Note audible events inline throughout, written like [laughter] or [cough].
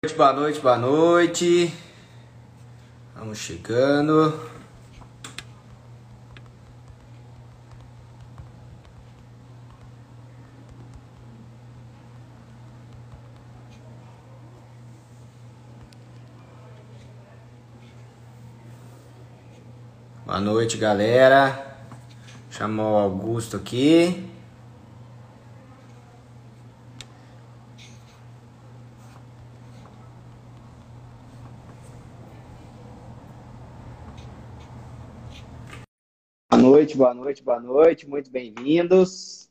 Boa noite, boa noite. Vamos chegando. Boa noite, galera. Chamou o Augusto aqui. Boa noite, boa noite, boa noite. Muito bem-vindos.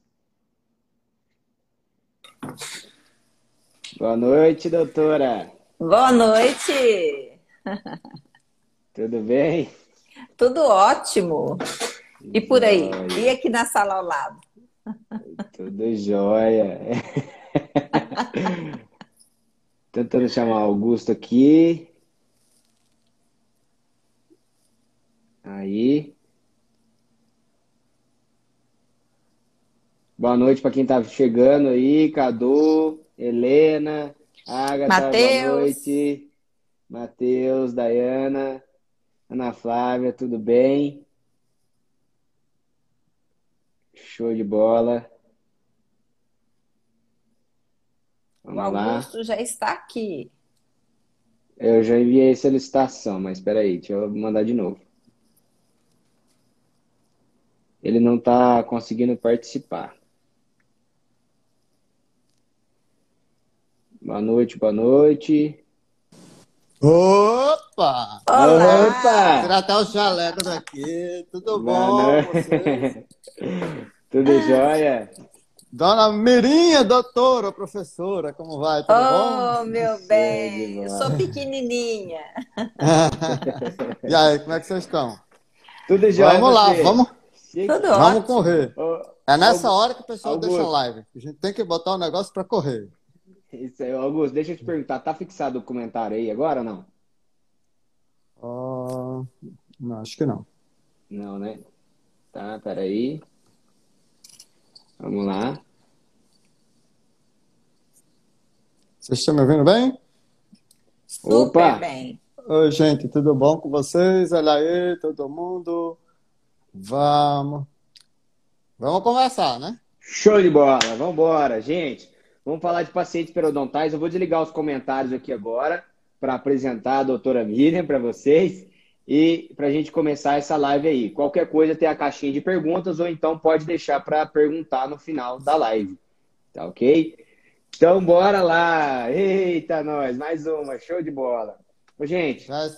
Boa noite, doutora. Boa noite. [laughs] Tudo bem? Tudo ótimo. E por aí? E aqui na sala ao lado? [laughs] Tudo jóia. [laughs] Tentando chamar Augusto aqui. Aí. Boa noite para quem está chegando aí, Cadu, Helena, Agatha, Mateus. boa noite. Matheus, Dayana, Ana Flávia, tudo bem? Show de bola. O Vamos lá. Augusto já está aqui. Eu já enviei solicitação, mas espera aí, deixa eu mandar de novo. Ele não está conseguindo participar. Boa noite, boa noite. Opa! Olá! Opa! Tirar até o jaleco daqui. Tudo Boa bom? [laughs] Tudo jóia? Dona Mirinha, doutora, professora, como vai? Tudo Oh, meu Segue, bem, eu sou pequenininha. bom? [laughs] e aí, como é que vocês estão? Tudo jóia, Vamos lá, você? vamos. Tudo vamos ótimo. correr. É nessa hora que o pessoal Augusto. deixa a live. A gente tem que botar o negócio para correr. Isso aí, Augusto, deixa eu te perguntar, tá fixado o comentário aí agora ou não? Ah, não, acho que não. Não, né? Tá, peraí. Vamos lá. Vocês estão me ouvindo bem? Super Opa! bem. Oi, gente, tudo bom com vocês? Olha aí, todo mundo. Vamos. Vamos conversar, né? Show de bola, vamos embora, gente. Vamos falar de pacientes periodontais. Eu vou desligar os comentários aqui agora para apresentar a doutora Miriam para vocês e para a gente começar essa live aí. Qualquer coisa tem a caixinha de perguntas ou então pode deixar para perguntar no final da live, tá ok? Então bora lá! Eita, nós, mais uma, show de bola. Ô, gente, Já-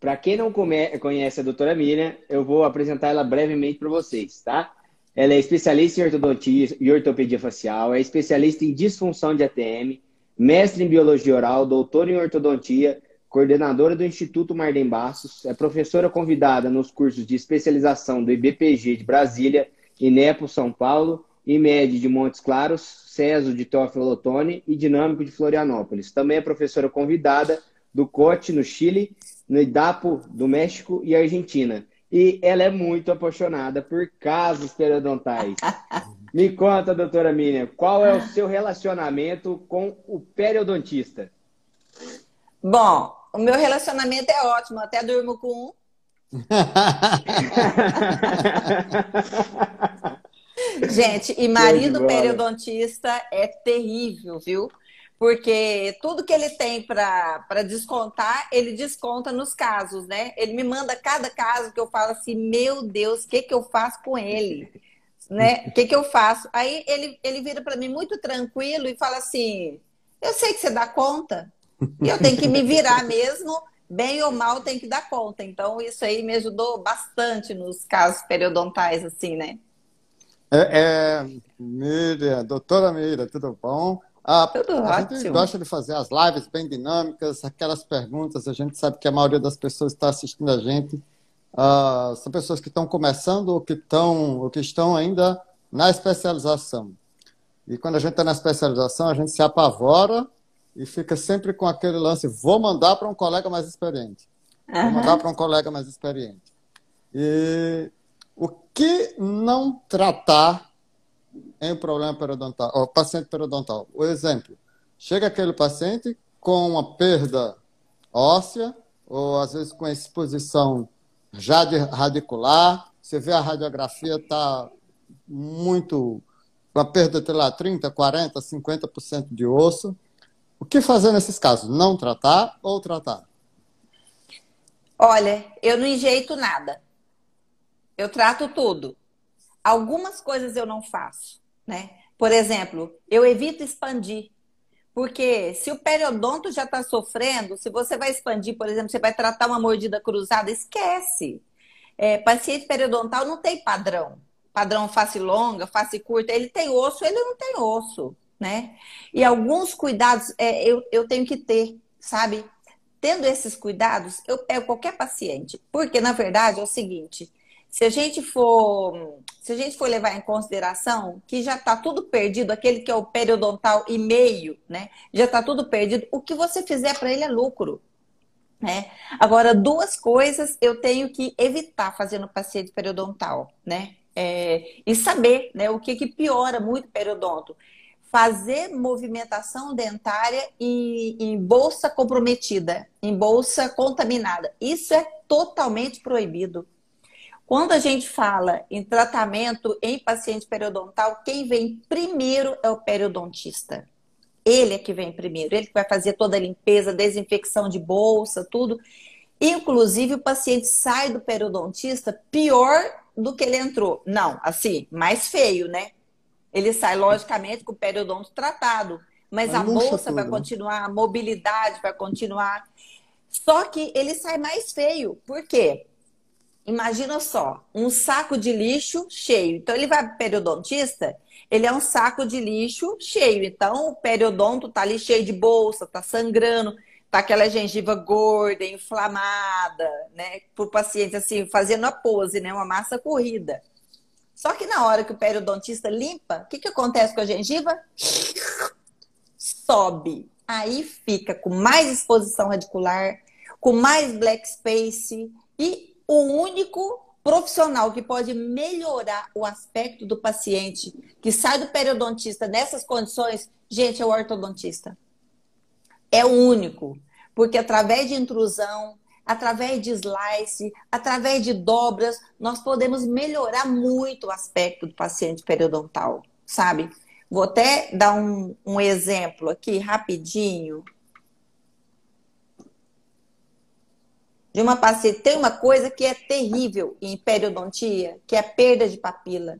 para quem não come- conhece a doutora Miriam, eu vou apresentar ela brevemente para vocês, tá? Ela é especialista em ortodontia e ortopedia facial, é especialista em disfunção de ATM, mestre em biologia oral, doutora em ortodontia, coordenadora do Instituto Marden Bassos, é professora convidada nos cursos de especialização do IBPG de Brasília, INEPO São Paulo, IMED de Montes Claros, CESO de Teófilo Otoni e Dinâmico de Florianópolis. Também é professora convidada do COT no Chile, no IDAPO do México e Argentina. E ela é muito apaixonada por casos periodontais. [laughs] Me conta, doutora Miriam, qual é o seu relacionamento com o periodontista? Bom, o meu relacionamento é ótimo, até durmo com um. [laughs] Gente, e marido periodontista é terrível, viu? Porque tudo que ele tem para descontar, ele desconta nos casos, né? Ele me manda cada caso que eu falo assim, meu Deus, o que, que eu faço com ele? [laughs] Né? O que, que eu faço? Aí ele, ele vira para mim muito tranquilo e fala assim: Eu sei que você dá conta, e eu tenho que me virar [laughs] mesmo, bem ou mal, tem que dar conta. Então, isso aí me ajudou bastante nos casos periodontais, assim, né? É, é, Miriam, doutora Miriam, tudo bom? Ah, a gente gosta de fazer as lives bem dinâmicas, aquelas perguntas. A gente sabe que a maioria das pessoas que está assistindo a gente ah, são pessoas que estão começando ou que estão, ou que estão ainda na especialização. E quando a gente está na especialização, a gente se apavora e fica sempre com aquele lance: vou mandar para um colega mais experiente. Vou mandar para um colega mais experiente. E o que não tratar em um problema periodontal, ou paciente periodontal? O exemplo, chega aquele paciente com uma perda óssea, ou às vezes com exposição já de radicular, você vê a radiografia está muito. com a perda de lá 30, 40, 50% de osso. O que fazer nesses casos? Não tratar ou tratar? Olha, eu não enjeito nada. Eu trato tudo. Algumas coisas eu não faço, né? Por exemplo, eu evito expandir. Porque se o periodonto já está sofrendo, se você vai expandir, por exemplo, você vai tratar uma mordida cruzada, esquece. É, paciente periodontal não tem padrão. Padrão face longa, face curta. Ele tem osso, ele não tem osso, né? E alguns cuidados é, eu, eu tenho que ter, sabe? Tendo esses cuidados, eu pego qualquer paciente. Porque, na verdade, é o seguinte se a gente for, se a gente for levar em consideração que já está tudo perdido, aquele que é o periodontal e meio, né? Já está tudo perdido. O que você fizer para ele é lucro. Né? Agora, duas coisas eu tenho que evitar fazendo paciente periodontal, né? É, e saber né, o que, que piora muito periodonto. Fazer movimentação dentária em, em bolsa comprometida, em bolsa contaminada. Isso é totalmente proibido. Quando a gente fala em tratamento em paciente periodontal, quem vem primeiro é o periodontista. Ele é que vem primeiro, ele que vai fazer toda a limpeza, desinfecção de bolsa, tudo. Inclusive, o paciente sai do periodontista pior do que ele entrou. Não, assim, mais feio, né? Ele sai, logicamente, com o periodonto tratado, mas a bolsa tudo, vai né? continuar, a mobilidade vai continuar. Só que ele sai mais feio. Por quê? Imagina só, um saco de lixo cheio. Então ele vai para o periodontista, ele é um saco de lixo cheio. Então o periodonto tá ali cheio de bolsa, tá sangrando, tá aquela gengiva gorda, inflamada, né? Para o paciente assim, fazendo a pose, né? Uma massa corrida. Só que na hora que o periodontista limpa, o que, que acontece com a gengiva? Sobe. Aí fica com mais exposição radicular, com mais black space e o único profissional que pode melhorar o aspecto do paciente que sai do periodontista nessas condições, gente, é o ortodontista. É o único. Porque através de intrusão, através de slice, através de dobras, nós podemos melhorar muito o aspecto do paciente periodontal, sabe? Vou até dar um, um exemplo aqui rapidinho. De uma paciente. Tem uma coisa que é terrível em periodontia, que é a perda de papila.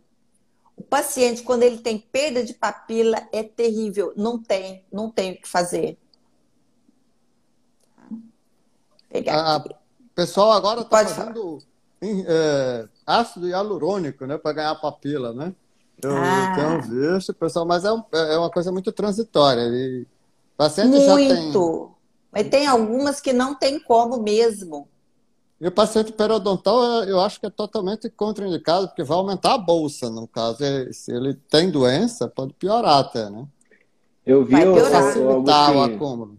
O paciente, quando ele tem perda de papila, é terrível. Não tem, não tem o que fazer. Pegar aqui. pessoal agora está fazendo é, ácido hialurônico, né, para ganhar papila, né? Eu ah. tenho visto, pessoal, mas é, um, é uma coisa muito transitória. E paciente muito. já tem mas tem algumas que não tem como mesmo. E o paciente periodontal, eu acho que é totalmente contraindicado, porque vai aumentar a bolsa, no caso. Se ele tem doença, pode piorar até, né? Eu vi o, facilitar o, o acúmulo.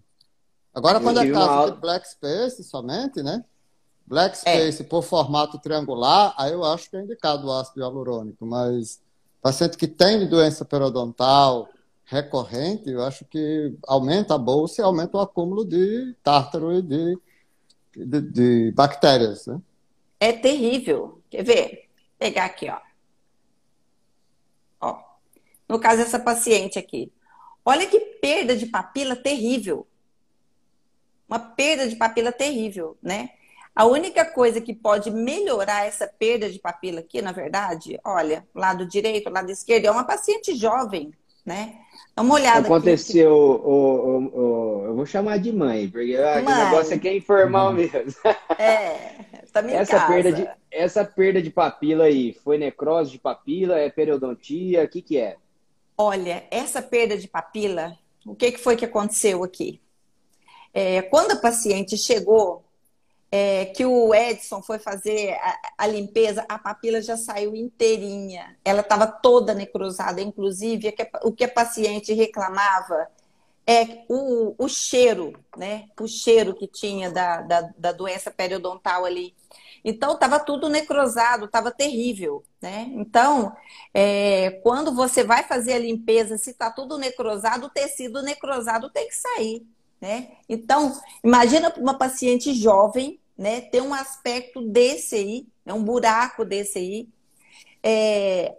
Agora, quando é caso uma... de black space somente, né? Black é. space é. por formato triangular, aí eu acho que é indicado o ácido hialurônico, mas paciente que tem doença periodontal, recorrente, eu acho que aumenta a bolsa e aumenta o acúmulo de tártaro e de, de, de bactérias. Né? É terrível. Quer ver? Vou pegar aqui, ó. ó. No caso dessa paciente aqui. Olha que perda de papila terrível. Uma perda de papila terrível, né? A única coisa que pode melhorar essa perda de papila aqui, na verdade, olha, lado direito, lado esquerdo, é uma paciente jovem, né? Dá uma olhada Aconteceu, aqui. O, o, o, eu vou chamar de mãe, porque mãe. o negócio aqui é informal uhum. mesmo. [laughs] É, tá essa casa. perda de Essa perda de papila aí, foi necrose de papila, é periodontia, o que que é? Olha, essa perda de papila, o que, que foi que aconteceu aqui? É, quando a paciente chegou é, que o Edson foi fazer a, a, limpeza, a papila já saiu inteirinha. Ela estava toda necrosada, inclusive o que a paciente reclamava é o, o cheiro, né? O cheiro que tinha da, da, da doença periodontal ali. Então, estava tudo necrosado, estava terrível, né? Então, é, quando você vai fazer a limpeza, se está tudo necrosado, o tecido necrosado tem que sair, né? Então, imagina uma paciente jovem, né, ter um aspecto desse aí, né, um buraco desse aí, é,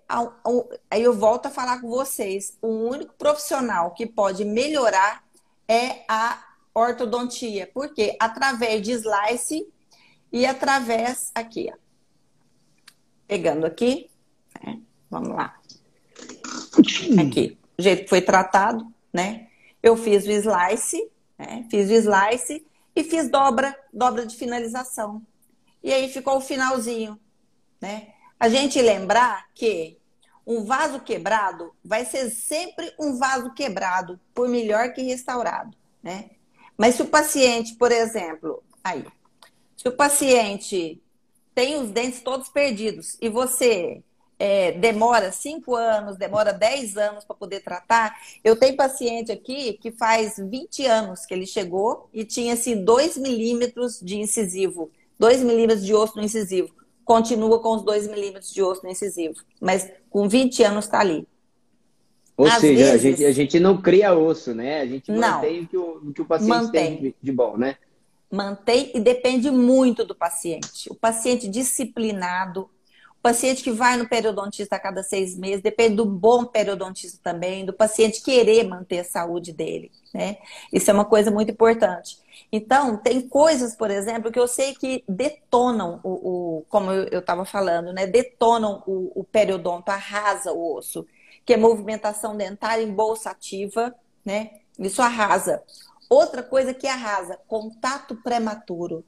aí eu volto a falar com vocês. O único profissional que pode melhorar é a ortodontia. Por quê? Através de slice e através aqui, ó. Pegando aqui, né? vamos lá. Aqui, o jeito que foi tratado, né? Eu fiz o slice, né? Fiz o slice e fiz dobra, dobra de finalização. E aí ficou o finalzinho, né? a gente lembrar que um vaso quebrado vai ser sempre um vaso quebrado, por melhor que restaurado, né? Mas se o paciente, por exemplo, aí, se o paciente tem os dentes todos perdidos e você é, demora 5 anos, demora 10 anos para poder tratar. Eu tenho paciente aqui que faz 20 anos que ele chegou e tinha assim 2 milímetros de incisivo, 2 milímetros de osso no incisivo continua com os 2 milímetros de osso no incisivo, mas com 20 anos está ali. Ou Às seja, vezes, a, gente, a gente não cria osso, né? A gente não, mantém o que o, o, que o paciente mantém. tem de bom, né? Mantém e depende muito do paciente. O paciente disciplinado, paciente que vai no periodontista a cada seis meses, depende do bom periodontista também, do paciente querer manter a saúde dele, né? Isso é uma coisa muito importante. Então, tem coisas, por exemplo, que eu sei que detonam o, o como eu estava falando, né? Detonam o, o periodonto, arrasa o osso, que é movimentação dentária em bolsa ativa, né? Isso arrasa. Outra coisa que arrasa, contato prematuro.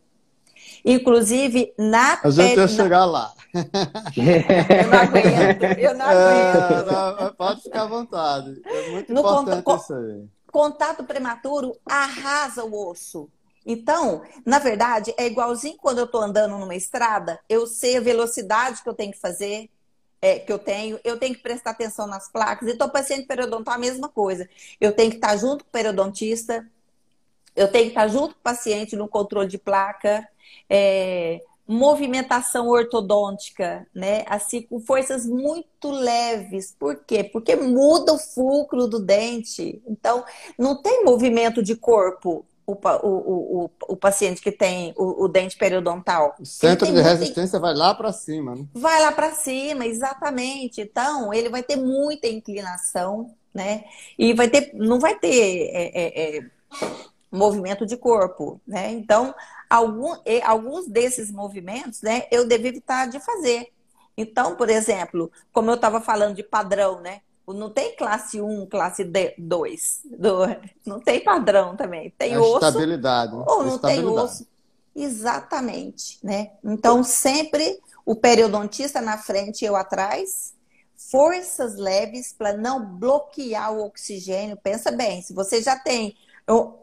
Inclusive, na A gente ia chegar lá. eu não aguento, eu não aguento. É, não, pode ficar à vontade. É muito no importante conta, isso aí. Contato prematuro arrasa o osso. Então, na verdade, é igualzinho quando eu estou andando numa estrada, eu sei a velocidade que eu tenho que fazer, é, que eu tenho, eu tenho que prestar atenção nas placas. Então, paciente periodontal, a mesma coisa. Eu tenho que estar junto com o periodontista, eu tenho que estar junto com o paciente no controle de placa, é, movimentação ortodôntica, né? Assim, com forças muito leves. Por quê? Porque muda o fulcro do dente. Então, não tem movimento de corpo. O, o, o, o paciente que tem o, o dente periodontal. O centro de resistência vai lá para cima, né? Vai lá para cima, exatamente. Então, ele vai ter muita inclinação, né? E vai ter, não vai ter é, é, é, movimento de corpo, né? Então, algum, alguns desses movimentos, né, eu devo evitar de fazer. Então, por exemplo, como eu estava falando de padrão, né? Não tem classe 1, classe 2. Do, não tem padrão também. Tem é osso. Estabilidade. Ou não estabilidade. tem osso. Exatamente, né? Então, sempre o periodontista na frente e eu atrás. Forças leves para não bloquear o oxigênio. Pensa bem, se você já tem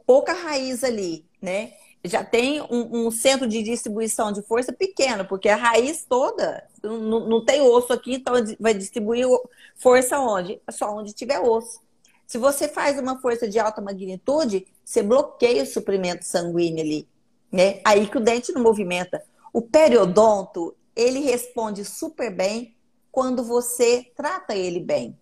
pouca raiz ali, né? Já tem um, um, centro de distribuição de força pequeno, porque a raiz toda não, não tem osso aqui, então vai distribuir força onde? Só onde tiver osso. Se você faz uma força de alta magnitude, você bloqueia o suprimento sanguíneo ali, né? Aí que o dente não movimenta. O periodonto, ele responde super bem quando você trata ele bem,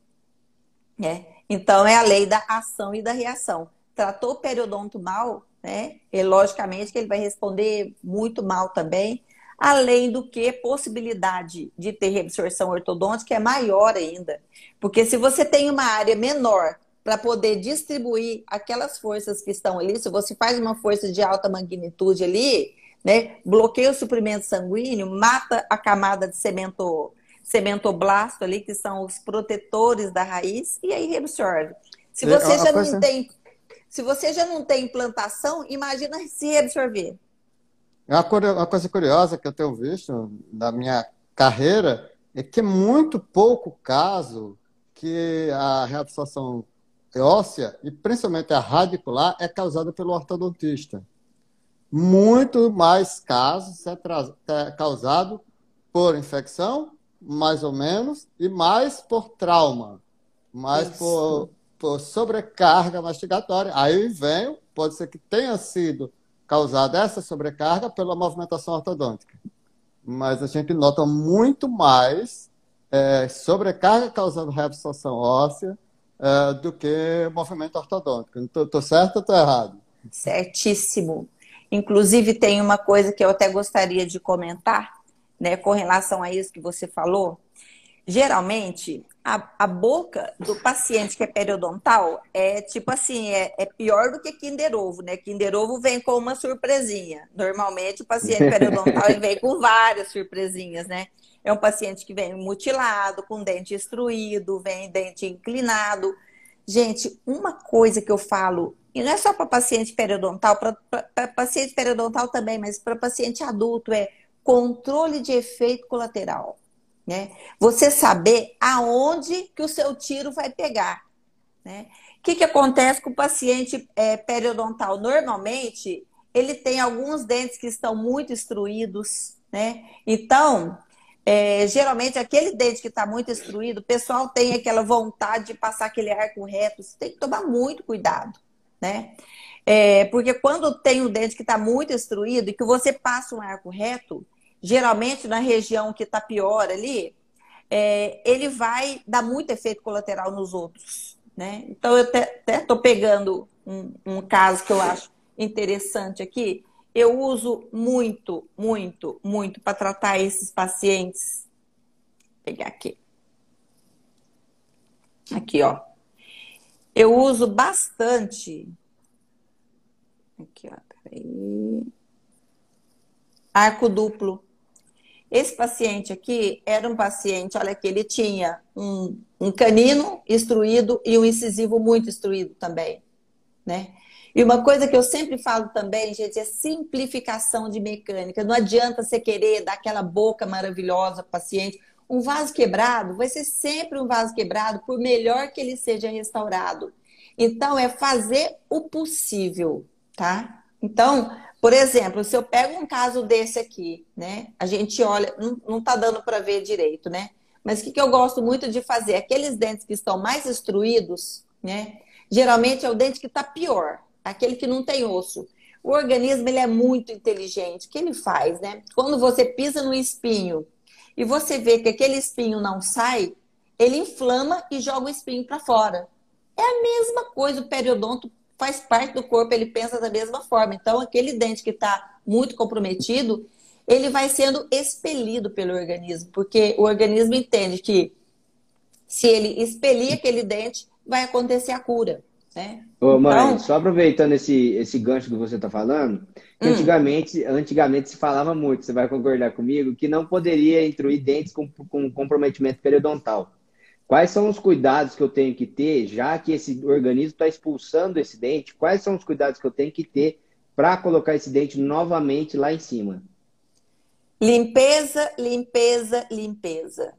né? Então é a lei da ação e da reação tratou o periodonto mal, né? E logicamente que ele vai responder muito mal também. Além do que possibilidade de ter reabsorção ortodôntica é maior ainda. Porque se você tem uma área menor para poder distribuir aquelas forças que estão ali, se você faz uma força de alta magnitude ali, né, bloqueia o suprimento sanguíneo, mata a camada de cemento, cementoblasto ali, que são os protetores da raiz, e aí reabsorve. Se você já não tem se você já não tem implantação, imagina se reabsorver. Uma coisa curiosa que eu tenho visto na minha carreira é que é muito pouco caso que a reabsorção óssea, e principalmente a radicular, é causada pelo ortodontista. Muito mais casos é, é causado por infecção, mais ou menos, e mais por trauma, mais Isso. por por sobrecarga mastigatória. Aí vem, pode ser que tenha sido causada essa sobrecarga pela movimentação ortodôntica. Mas a gente nota muito mais é, sobrecarga causando reabsorção óssea é, do que movimento ortodôntico. Estou certo ou estou errado? Certíssimo. Inclusive, tem uma coisa que eu até gostaria de comentar, né, com relação a isso que você falou. Geralmente, a, a boca do paciente que é periodontal é tipo assim, é, é pior do que Kinder Ovo, né? Kinder Ovo vem com uma surpresinha. Normalmente, o paciente periodontal vem com várias surpresinhas, né? É um paciente que vem mutilado, com dente extruído, vem dente inclinado. Gente, uma coisa que eu falo, e não é só para paciente periodontal, para paciente periodontal também, mas para paciente adulto, é controle de efeito colateral. Né? Você saber aonde que o seu tiro vai pegar. Né? O que, que acontece com o paciente é, periodontal? Normalmente, ele tem alguns dentes que estão muito instruídos, né? Então, é, geralmente, aquele dente que está muito instruído, o pessoal tem aquela vontade de passar aquele arco reto. Você tem que tomar muito cuidado, né? É, porque quando tem o dente que está muito instruído e que você passa um arco reto, geralmente na região que está pior ali, é, ele vai dar muito efeito colateral nos outros. Né? Então, eu até estou pegando um, um caso que eu acho interessante aqui. Eu uso muito, muito, muito para tratar esses pacientes. Vou pegar aqui. Aqui, ó. Eu uso bastante. Aqui, ó. Peraí. Arco duplo. Esse paciente aqui era um paciente, olha que ele tinha um, um canino instruído e um incisivo muito instruído também, né? E uma coisa que eu sempre falo também, gente, é simplificação de mecânica. Não adianta você querer dar aquela boca maravilhosa para o paciente. Um vaso quebrado vai ser sempre um vaso quebrado, por melhor que ele seja restaurado. Então, é fazer o possível, tá? Então, por exemplo, se eu pego um caso desse aqui, né? A gente olha, não, tá dando para ver direito, né? Mas o que, que eu gosto muito de fazer? Aqueles dentes que estão mais instruídos, né? Geralmente é o dente que está pior, aquele que não tem osso. O organismo ele é muito inteligente. O que ele faz, né? Quando você pisa no espinho e você vê que aquele espinho não sai, ele inflama e joga o espinho para fora. É a mesma coisa o periodonto faz parte do corpo, ele pensa da mesma forma. Então, aquele dente que está muito comprometido, ele vai sendo expelido pelo organismo, porque o organismo entende que se ele expelir aquele dente, vai acontecer a cura. Né? Ô, mãe, então... só aproveitando esse, esse gancho que você está falando, hum. antigamente, antigamente se falava muito, você vai concordar comigo, que não poderia intruir dentes com, com comprometimento periodontal. Quais são os cuidados que eu tenho que ter, já que esse organismo está expulsando esse dente? Quais são os cuidados que eu tenho que ter para colocar esse dente novamente lá em cima? Limpeza, limpeza, limpeza.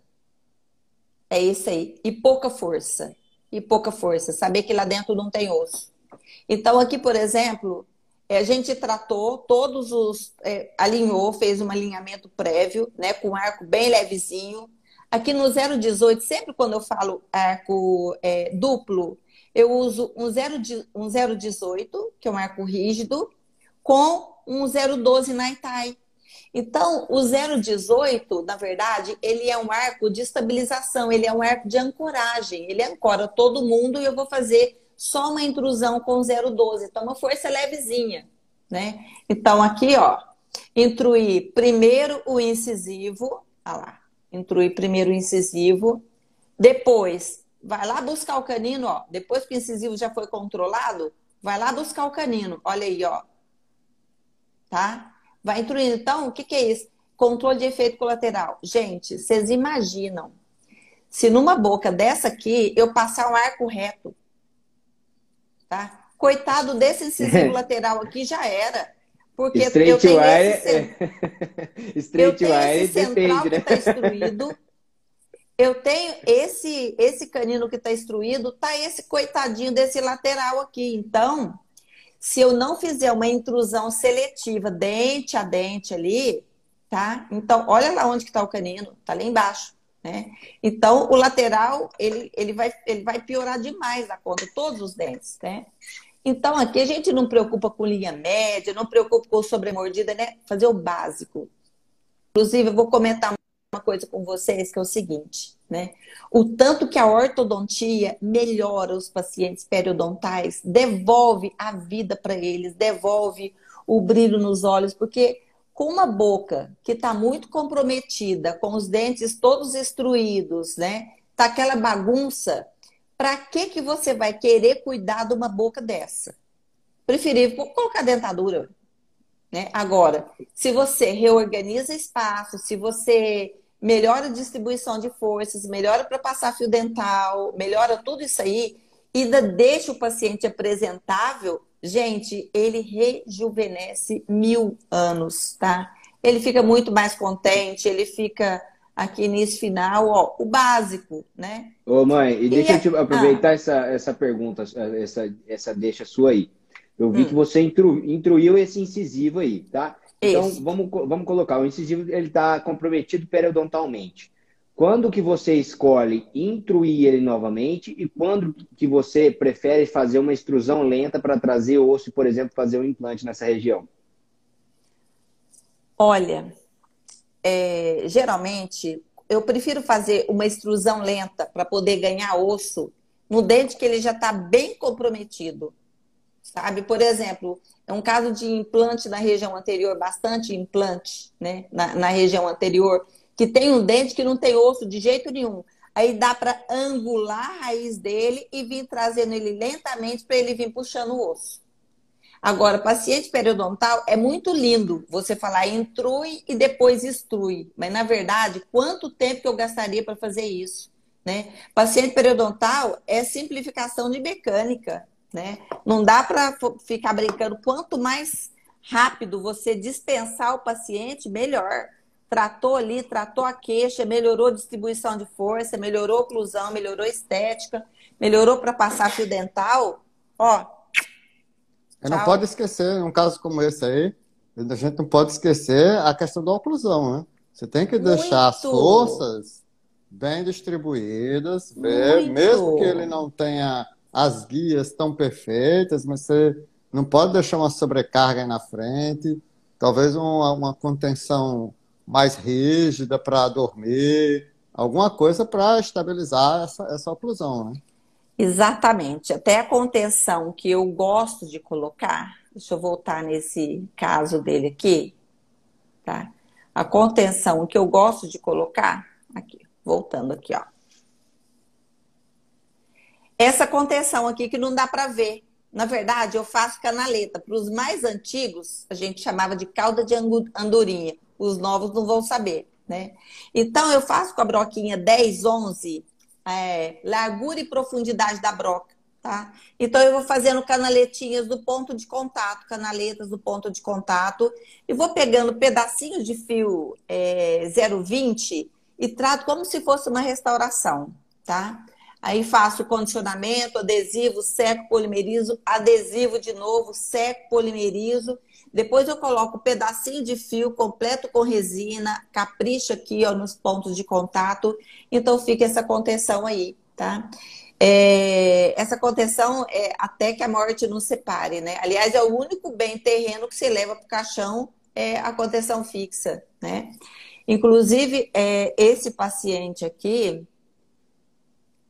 É isso aí. E pouca força. E pouca força. Saber que lá dentro não tem osso. Então, aqui, por exemplo, a gente tratou todos os. É, alinhou, fez um alinhamento prévio, né? Com um arco bem levezinho Aqui no 018, sempre quando eu falo arco é, duplo, eu uso um, 0, um 018, que é um arco rígido, com um 012 Naitai. Então, o 018, na verdade, ele é um arco de estabilização, ele é um arco de ancoragem. Ele ancora todo mundo e eu vou fazer só uma intrusão com 012. Então, uma força levezinha, né? Então, aqui, ó, intruir primeiro o incisivo, olha lá, intruir primeiro o incisivo, depois vai lá buscar o canino, ó. Depois que o incisivo já foi controlado, vai lá buscar o canino. Olha aí, ó. Tá? Vai intruindo. Então, o que, que é isso? Controle de efeito colateral. Gente, vocês imaginam se numa boca dessa aqui eu passar um arco reto, tá? Coitado desse incisivo [laughs] lateral aqui já era. Porque Straight eu tenho wire, esse, é... [laughs] Straight eu wire depende, né? que está instruído. Eu tenho esse esse canino que está instruído, tá esse coitadinho desse lateral aqui. Então, se eu não fizer uma intrusão seletiva dente a dente ali, tá? Então, olha lá onde que está o canino, tá lá embaixo. Né? Então, o lateral, ele, ele, vai, ele vai piorar demais a conta, todos os dentes, né? Então, aqui a gente não preocupa com linha média, não preocupa com sobremordida, né? Fazer o básico. Inclusive, eu vou comentar uma coisa com vocês, que é o seguinte, né? O tanto que a ortodontia melhora os pacientes periodontais, devolve a vida para eles, devolve o brilho nos olhos, porque com uma boca que está muito comprometida, com os dentes todos destruídos, né? Tá aquela bagunça, para que que você vai querer cuidar de uma boca dessa? Preferível colocar dentadura, né? Agora, se você reorganiza espaço, se você melhora a distribuição de forças, melhora para passar fio dental, melhora tudo isso aí, e ainda deixa o paciente apresentável, gente, ele rejuvenesce mil anos, tá? Ele fica muito mais contente, ele fica aqui nesse final, ó, o básico, né? Ô mãe, e deixa e eu te aproveitar ah. essa, essa pergunta, essa, essa deixa sua aí. Eu vi hum. que você intru, intruiu esse incisivo aí, tá? Então, vamos, vamos colocar, o incisivo ele está comprometido periodontalmente. Quando que você escolhe intruir ele novamente e quando que você prefere fazer uma extrusão lenta para trazer osso, por exemplo, fazer um implante nessa região? Olha, é, geralmente eu prefiro fazer uma extrusão lenta para poder ganhar osso no dente que ele já está bem comprometido. Sabe? Por exemplo, é um caso de implante na região anterior, bastante implante né? na, na região anterior, que tem um dente que não tem osso de jeito nenhum. Aí dá para angular a raiz dele e vir trazendo ele lentamente para ele vir puxando o osso. Agora, paciente periodontal é muito lindo você falar intrui e depois extrui. Mas, na verdade, quanto tempo que eu gastaria para fazer isso? Né? Paciente periodontal é simplificação de mecânica. Né? Não dá para ficar brincando. Quanto mais rápido você dispensar o paciente, melhor. Tratou ali, tratou a queixa, melhorou a distribuição de força, melhorou a oclusão, melhorou a estética, melhorou para passar fio dental. Ó. Eu não pode esquecer, um caso como esse aí, a gente não pode esquecer a questão da oclusão, né? Você tem que deixar Muito. as forças bem distribuídas, ver, mesmo que ele não tenha as guias estão perfeitas, mas você não pode deixar uma sobrecarga aí na frente, talvez uma, uma contenção mais rígida para dormir, alguma coisa para estabilizar essa, essa oclusão, né? Exatamente. Até a contenção que eu gosto de colocar, deixa eu voltar nesse caso dele aqui, tá? A contenção que eu gosto de colocar, aqui, voltando aqui, ó essa contenção aqui que não dá para ver. Na verdade, eu faço canaleta. Para os mais antigos, a gente chamava de cauda de andorinha. Os novos não vão saber, né? Então, eu faço com a broquinha 10, 11, é, largura e profundidade da broca, tá? Então, eu vou fazendo canaletinhas do ponto de contato, canaletas do ponto de contato, e vou pegando pedacinhos de fio é, 0,20 e trato como se fosse uma restauração, tá? Aí faço condicionamento, adesivo, seco, polimerizo, adesivo de novo, seco, polimerizo. Depois eu coloco um pedacinho de fio completo com resina, capricha aqui ó, nos pontos de contato. Então fica essa contenção aí, tá? É, essa contenção é até que a morte nos separe, né? Aliás, é o único bem terreno que se leva para o caixão, é a contenção fixa, né? Inclusive, é, esse paciente aqui,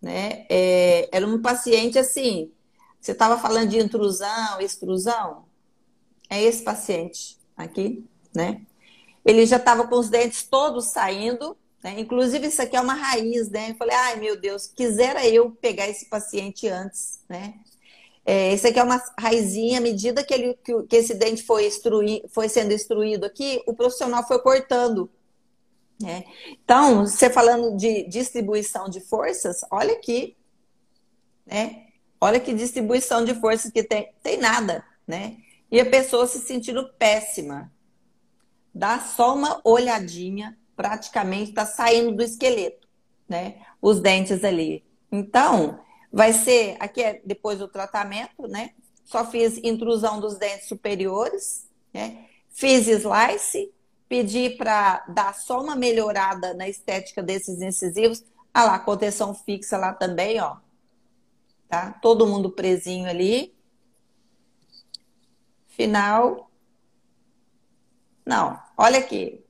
né? É, era um paciente assim. Você estava falando de intrusão, extrusão. É esse paciente aqui, né? Ele já estava com os dentes todos saindo, né? Inclusive, isso aqui é uma raiz, né? Eu falei, ai meu Deus, quisera eu pegar esse paciente antes, né? É, esse aqui é uma raizinha, à medida que, ele, que, que esse dente foi, foi sendo instruído aqui, o profissional foi cortando é. Então, você falando de distribuição de forças, olha aqui, né? Olha que distribuição de forças que tem, tem nada, né? E a pessoa se sentindo péssima. Dá só uma olhadinha, praticamente está saindo do esqueleto, né? Os dentes ali. Então, vai ser, aqui é depois do tratamento, né? Só fiz intrusão dos dentes superiores, né? Fiz slice, pedir para dar só uma melhorada na estética desses incisivos, ah lá, contenção fixa lá também, ó. Tá? Todo mundo presinho ali. Final. Não, olha aqui.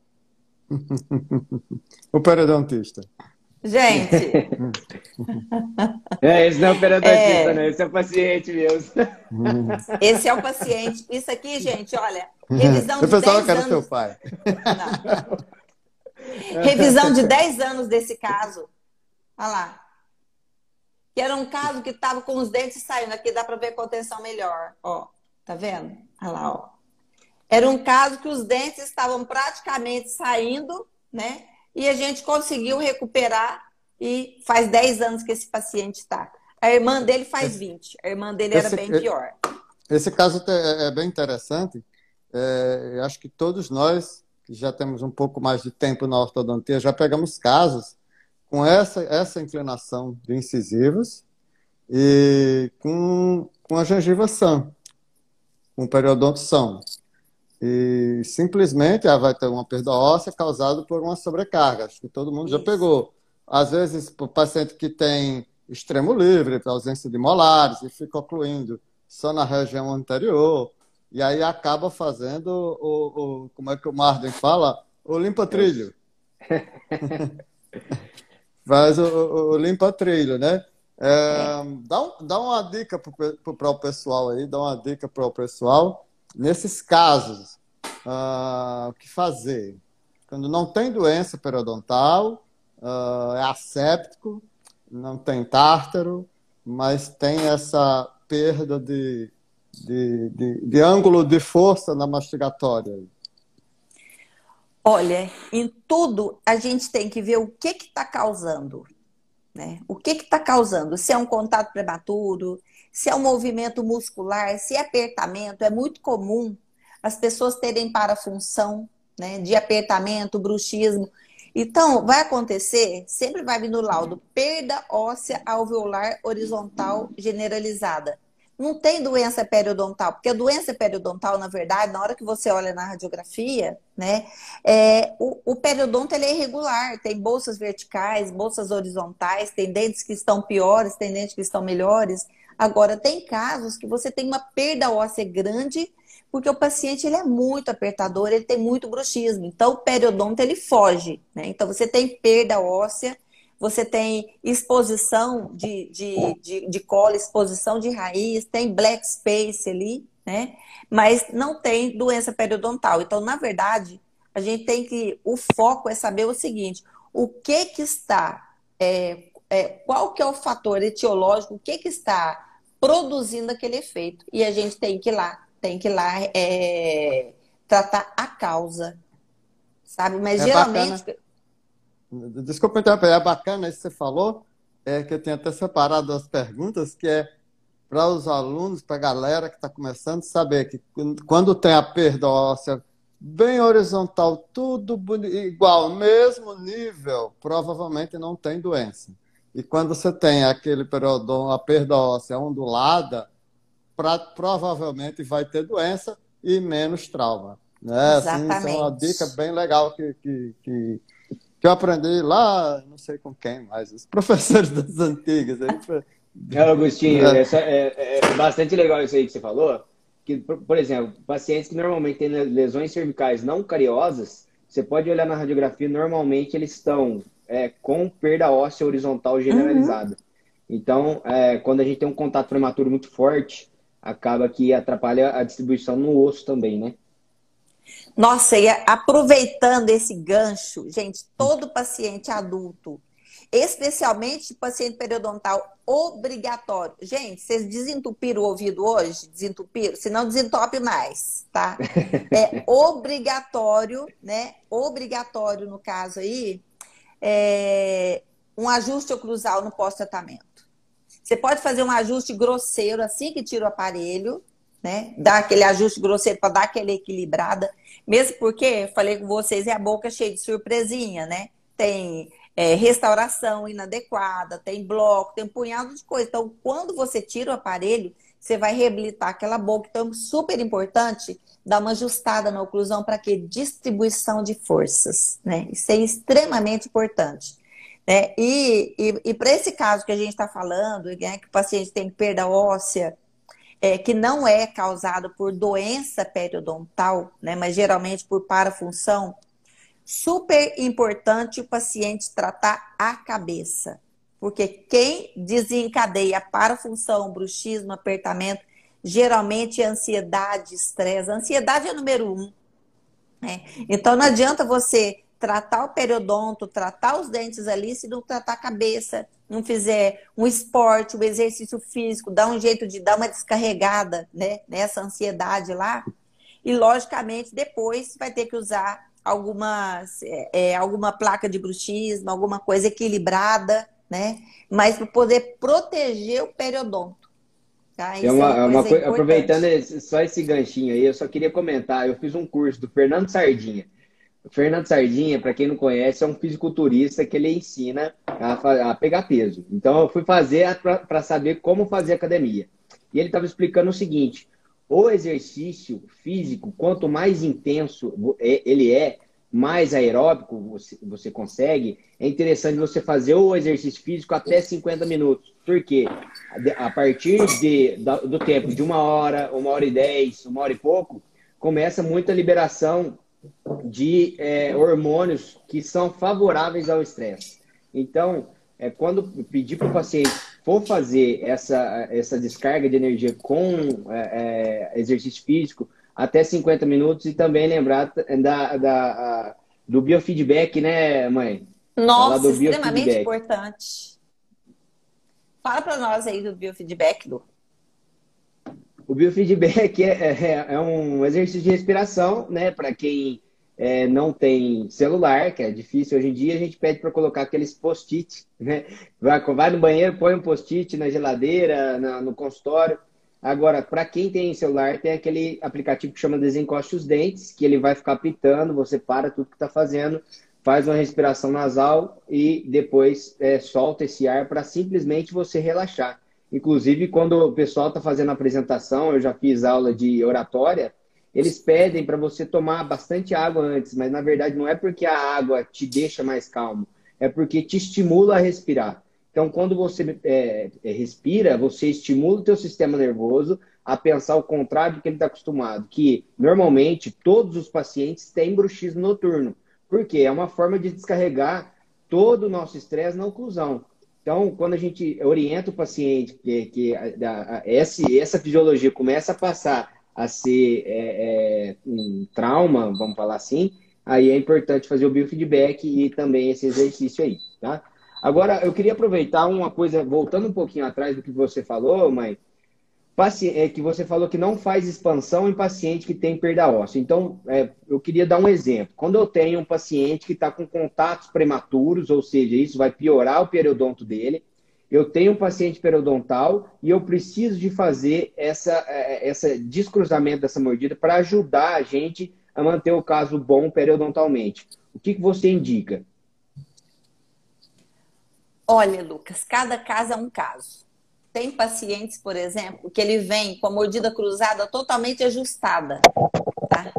[laughs] o periodontista. Gente. é, esse não é o periodontista, é... né? Esse é o paciente mesmo. [laughs] Esse é o paciente. Isso aqui, gente, olha, revisão de 10 anos. que era seu pai. Não. Revisão de 10 anos desse caso. Olha lá. Que era um caso que estava com os dentes saindo. Aqui dá para ver a contenção melhor. Ó, tá vendo? Olha lá, ó. Era um caso que os dentes estavam praticamente saindo, né? E a gente conseguiu recuperar e faz 10 anos que esse paciente está. A irmã dele faz 20. A irmã dele era esse, bem pior. Esse caso é, é bem interessante. É, eu acho que todos nós, que já temos um pouco mais de tempo na ortodontia, já pegamos casos com essa, essa inclinação de incisivos e com, com a gengiva sã, com o periodonto são. E simplesmente ela vai ter uma perda óssea causada por uma sobrecarga. Acho que todo mundo Isso. já pegou. Às vezes, o paciente que tem extremo livre, ausência de molares, e fica ocluindo só na região anterior, e aí acaba fazendo o, o como é que o Marden fala? O limpa-trilho. [laughs] Faz o, o limpa-trilho, né? É, dá, um, dá uma dica para o pessoal aí, dá uma dica para o pessoal Nesses casos, uh, o que fazer? Quando não tem doença periodontal, uh, é asséptico, não tem tártaro, mas tem essa perda de, de, de, de ângulo de força na mastigatória. Olha, em tudo a gente tem que ver o que está causando. Né? O que está causando? Se é um contato prematuro, se é um movimento muscular, se é apertamento, é muito comum as pessoas terem parafunção né, de apertamento, bruxismo. Então, vai acontecer, sempre vai vir no laudo, perda óssea alveolar horizontal generalizada. Não tem doença periodontal, porque a doença periodontal, na verdade, na hora que você olha na radiografia, né, é, o, o periodonto ele é irregular, tem bolsas verticais, bolsas horizontais, tem dentes que estão piores, tem dentes que estão melhores. Agora, tem casos que você tem uma perda óssea grande, porque o paciente ele é muito apertador, ele tem muito bruxismo. Então, o periodonto ele foge, né? Então, você tem perda óssea, você tem exposição de, de, de, de cola, exposição de raiz, tem black space ali, né? Mas não tem doença periodontal. Então, na verdade, a gente tem que. O foco é saber o seguinte: o que que está é, é, qual que é o fator etiológico, o que, que está produzindo aquele efeito. E a gente tem que ir lá, tem que ir lá é, tratar a causa, sabe? Mas é geralmente... Bacana. Desculpa interromper, é bacana isso que você falou, é que eu tenho até separado as perguntas, que é para os alunos, para a galera que está começando, saber que quando tem a perda óssea bem horizontal, tudo igual, mesmo nível, provavelmente não tem doença. E quando você tem aquele periodon, a perda óssea ondulada, pra, provavelmente vai ter doença e menos trauma. Né? Exatamente. Assim, isso é uma dica bem legal que, que, que, que, eu aprendi lá, não sei com quem, mas os [laughs] professores das antigas. É, Agostinho, é. É, é, bastante legal isso aí que você falou. Que, por exemplo, pacientes que normalmente têm lesões cervicais não cariosas, você pode olhar na radiografia, normalmente eles estão é, com perda óssea horizontal generalizada. Uhum. Então, é, quando a gente tem um contato prematuro muito forte, acaba que atrapalha a distribuição no osso também, né? Nossa, e aproveitando esse gancho, gente, todo paciente adulto, especialmente paciente periodontal obrigatório. Gente, vocês desentupiram o ouvido hoje? Desentupiram? Se não, desentope mais, tá? É obrigatório, né? Obrigatório no caso aí, é, um ajuste oclusal no pós-tratamento. Você pode fazer um ajuste grosseiro assim que tira o aparelho, né? Dar aquele ajuste grosseiro para dar aquela equilibrada. Mesmo porque, falei com vocês, é a boca cheia de surpresinha, né? Tem é, restauração inadequada, tem bloco, tem um punhado de coisa. Então, quando você tira o aparelho, você vai reabilitar aquela boca. Então, é super importante dar uma ajustada na oclusão para que distribuição de forças, né? Isso é extremamente importante. Né? E, e, e para esse caso que a gente está falando, né, que o paciente tem perda óssea, é, que não é causado por doença periodontal, né, mas geralmente por parafunção, super importante o paciente tratar a cabeça. Porque quem desencadeia parafunção, bruxismo, apertamento, geralmente é ansiedade, estresse. ansiedade é número um. Né? Então não adianta você tratar o periodonto, tratar os dentes ali, se não tratar a cabeça, não fizer um esporte, um exercício físico, dar um jeito de dar uma descarregada né, nessa ansiedade lá. E, logicamente, depois vai ter que usar algumas, é, é alguma placa de bruxismo, alguma coisa equilibrada, né? Mas para poder proteger o periodonto. Tá? é uma, é uma coisa, aproveitando esse, só esse ganchinho aí, eu só queria comentar, eu fiz um curso do Fernando Sardinha. Fernando Sardinha, para quem não conhece, é um fisiculturista que ele ensina a, a pegar peso. Então, eu fui fazer para saber como fazer academia. E ele estava explicando o seguinte: o exercício físico, quanto mais intenso é, ele é, mais aeróbico você, você consegue, é interessante você fazer o exercício físico até 50 minutos. Por quê? A partir de, do tempo de uma hora, uma hora e dez, uma hora e pouco, começa muita liberação de é, hormônios que são favoráveis ao estresse. Então, é, quando pedir para o paciente for fazer essa, essa descarga de energia com é, é exercício físico, até 50 minutos, e também lembrar da, da, do biofeedback, né, mãe? Nossa, extremamente importante. Fala para nós aí do biofeedback, Lu. O biofeedback é, é, é um exercício de respiração, né? Para quem é, não tem celular, que é difícil hoje em dia, a gente pede para colocar aqueles post-it, né? Vai, vai, no banheiro, põe um post-it na geladeira, na, no consultório. Agora, para quem tem celular, tem aquele aplicativo que chama Desencoste os Dentes, que ele vai ficar pitando, você para tudo que está fazendo, faz uma respiração nasal e depois é, solta esse ar para simplesmente você relaxar. Inclusive, quando o pessoal está fazendo apresentação, eu já fiz aula de oratória, eles pedem para você tomar bastante água antes, mas na verdade não é porque a água te deixa mais calmo, é porque te estimula a respirar. Então, quando você é, é respira, você estimula o teu sistema nervoso a pensar o contrário do que ele está acostumado, que normalmente todos os pacientes têm bruxismo noturno, porque é uma forma de descarregar todo o nosso estresse na oclusão. Então, quando a gente orienta o paciente que, que a, a, essa, essa fisiologia começa a passar a ser é, é, um trauma, vamos falar assim, aí é importante fazer o biofeedback e também esse exercício aí, tá? Agora, eu queria aproveitar uma coisa, voltando um pouquinho atrás do que você falou, mãe, é que você falou que não faz expansão em paciente que tem perda óssea. Então, é, eu queria dar um exemplo. Quando eu tenho um paciente que está com contatos prematuros, ou seja, isso vai piorar o periodonto dele, eu tenho um paciente periodontal e eu preciso de fazer essa, é, essa descruzamento dessa mordida para ajudar a gente a manter o caso bom periodontalmente. O que, que você indica? Olha, Lucas, cada caso é um caso. Tem pacientes, por exemplo, que ele vem com a mordida cruzada totalmente ajustada, tá?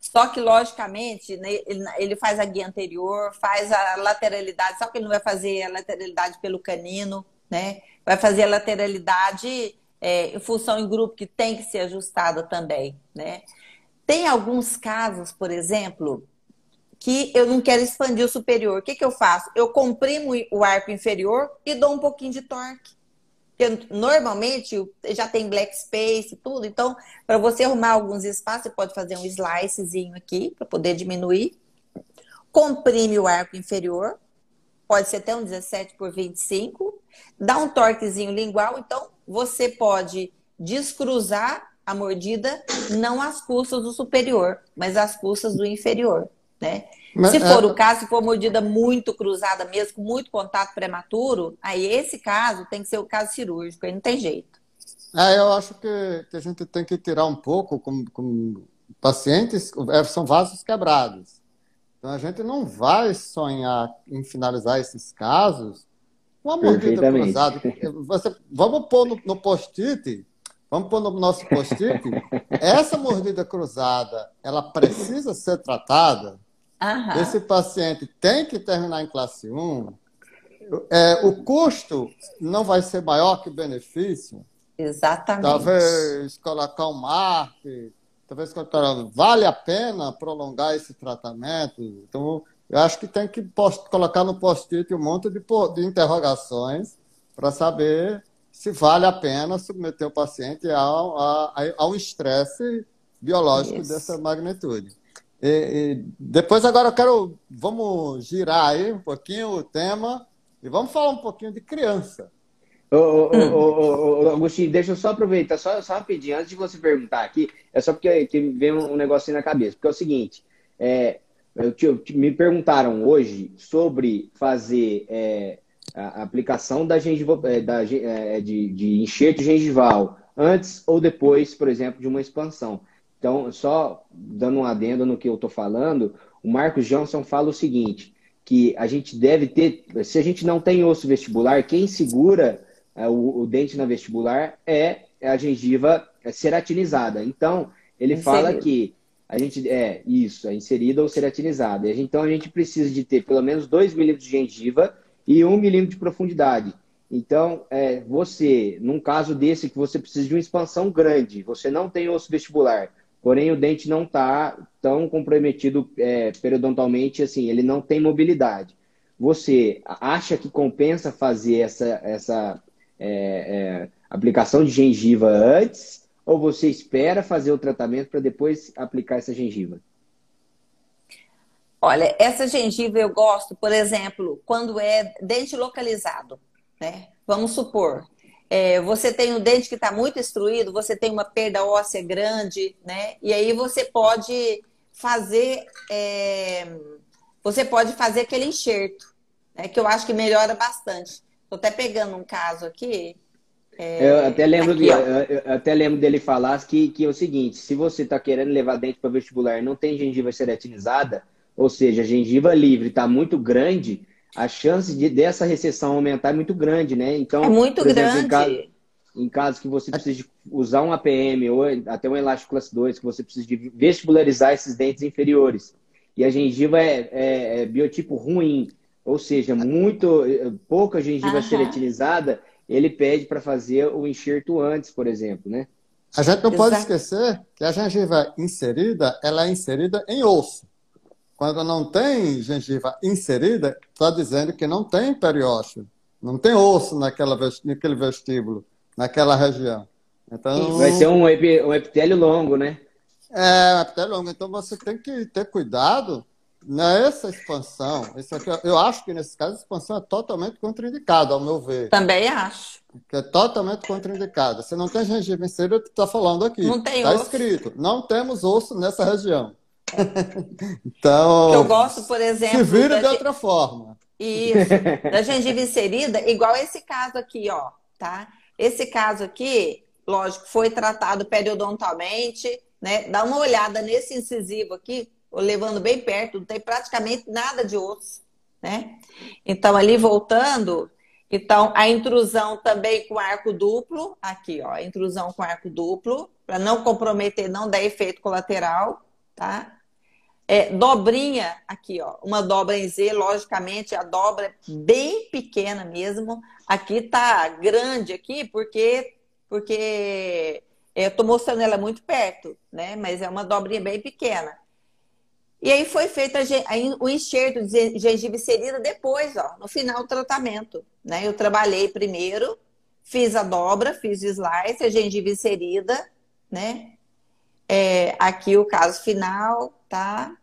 Só que, logicamente, né, ele faz a guia anterior, faz a lateralidade, só que ele não vai fazer a lateralidade pelo canino, né? Vai fazer a lateralidade é, função em grupo que tem que ser ajustada também, né? Tem alguns casos, por exemplo, que eu não quero expandir o superior. O que, que eu faço? Eu comprimo o arco inferior e dou um pouquinho de torque. Porque normalmente já tem black space e tudo, então para você arrumar alguns espaços, você pode fazer um slicezinho aqui para poder diminuir. Comprime o arco inferior, pode ser até um 17 por 25, dá um torquezinho lingual, então você pode descruzar a mordida não às custas do superior, mas às custas do inferior, né? Mas, se for é... o caso, se for mordida muito cruzada mesmo, com muito contato prematuro, aí esse caso tem que ser o caso cirúrgico, aí não tem jeito. É, eu acho que, que a gente tem que tirar um pouco com, com pacientes, é, são vasos quebrados. Então a gente não vai sonhar em finalizar esses casos com a mordida cruzada. Você, vamos pôr no, no post-it vamos pôr no nosso post-it, [laughs] essa mordida cruzada, ela precisa ser tratada? Aham. Esse paciente tem que terminar em classe 1? É, o custo não vai ser maior que o benefício? Exatamente. Talvez colocar um marque, talvez colocar, vale a pena prolongar esse tratamento? Então, eu acho que tem que post, colocar no post-it um monte de, de interrogações para saber se vale a pena submeter o paciente ao, a, ao estresse biológico Isso. dessa magnitude. E, e depois agora eu quero, vamos girar aí um pouquinho o tema e vamos falar um pouquinho de criança. Ô, ô, ô, ô, Agostinho, deixa eu só aproveitar, só, só rapidinho, antes de você perguntar aqui, é só porque que vem um negocinho na cabeça. Porque é o seguinte, é, eu, me perguntaram hoje sobre fazer é, a aplicação da gengiva, é, da, é, de, de enxerto gengival antes ou depois, por exemplo, de uma expansão. Então, só dando um adendo no que eu estou falando, o Marcos Johnson fala o seguinte, que a gente deve ter, se a gente não tem osso vestibular, quem segura é, o, o, dente na vestibular é a gengiva ceratinizada. Então, ele Inserido. fala que a gente é isso, é inserida ou ceratinizada. Então, a gente precisa de ter pelo menos 2 milímetros de gengiva e 1 milímetro de profundidade. Então, é, você, num caso desse que você precisa de uma expansão grande, você não tem osso vestibular, porém o dente não está tão comprometido é, periodontalmente, assim, ele não tem mobilidade. Você acha que compensa fazer essa, essa é, é, aplicação de gengiva antes ou você espera fazer o tratamento para depois aplicar essa gengiva? Olha, essa gengiva eu gosto, por exemplo, quando é dente localizado, né? Vamos supor, é, você tem um dente que está muito destruído, você tem uma perda óssea grande, né? E aí você pode fazer, é, você pode fazer aquele enxerto, né? Que eu acho que melhora bastante. Estou até pegando um caso aqui. É, eu até lembro, aqui, eu, eu até lembro dele falar que, que é o seguinte: se você está querendo levar dente para vestibular e não tem gengiva seretinizada, ou seja, a gengiva livre está muito grande, a chance de, dessa recessão aumentar é muito grande, né? Então, é muito exemplo, grande. Em caso, em casos que você precisa usar um APM ou até um elástico classe 2, que você precisa de vestibularizar esses dentes inferiores. E a gengiva é, é, é biotipo ruim, ou seja, muito pouca gengiva uhum. seletinizada, ele pede para fazer o enxerto antes, por exemplo, né? A gente não Exato. pode esquecer que a gengiva inserida, ela é inserida em osso. Quando não tem gengiva inserida, está dizendo que não tem periósteo, não tem osso naquela, naquele vestíbulo, naquela região. Então, Vai ser um, um epitélio longo, né? É, um epitélio longo. Então você tem que ter cuidado nessa expansão. Aqui, eu acho que nesse caso a expansão é totalmente contraindicada, ao meu ver. Também acho. Que é totalmente contraindicada. Você não tem gengiva inserida, tu está falando aqui. Não tem Está escrito. Não temos osso nessa região. [laughs] então. Eu gosto, por exemplo. Se vira de outra forma. Isso. [laughs] Da gengiva inserida, igual esse caso aqui, ó. Tá? Esse caso aqui, lógico, foi tratado periodontalmente, né? Dá uma olhada nesse incisivo aqui, levando bem perto, não tem praticamente nada de osso, né? Então, ali voltando, então a intrusão também com arco duplo, aqui, ó, intrusão com arco duplo, para não comprometer, não dar efeito colateral, tá? É, dobrinha aqui, ó, uma dobra em Z, logicamente a dobra é bem pequena mesmo. Aqui tá grande aqui porque porque é, eu tô mostrando ela muito perto, né? Mas é uma dobrinha bem pequena. E aí foi feito a, a, o enxerto de gengiva inserida depois, ó, no final do tratamento, né? Eu trabalhei primeiro, fiz a dobra, fiz o slice, a gengiva inserida, né? É, aqui o caso final, tá?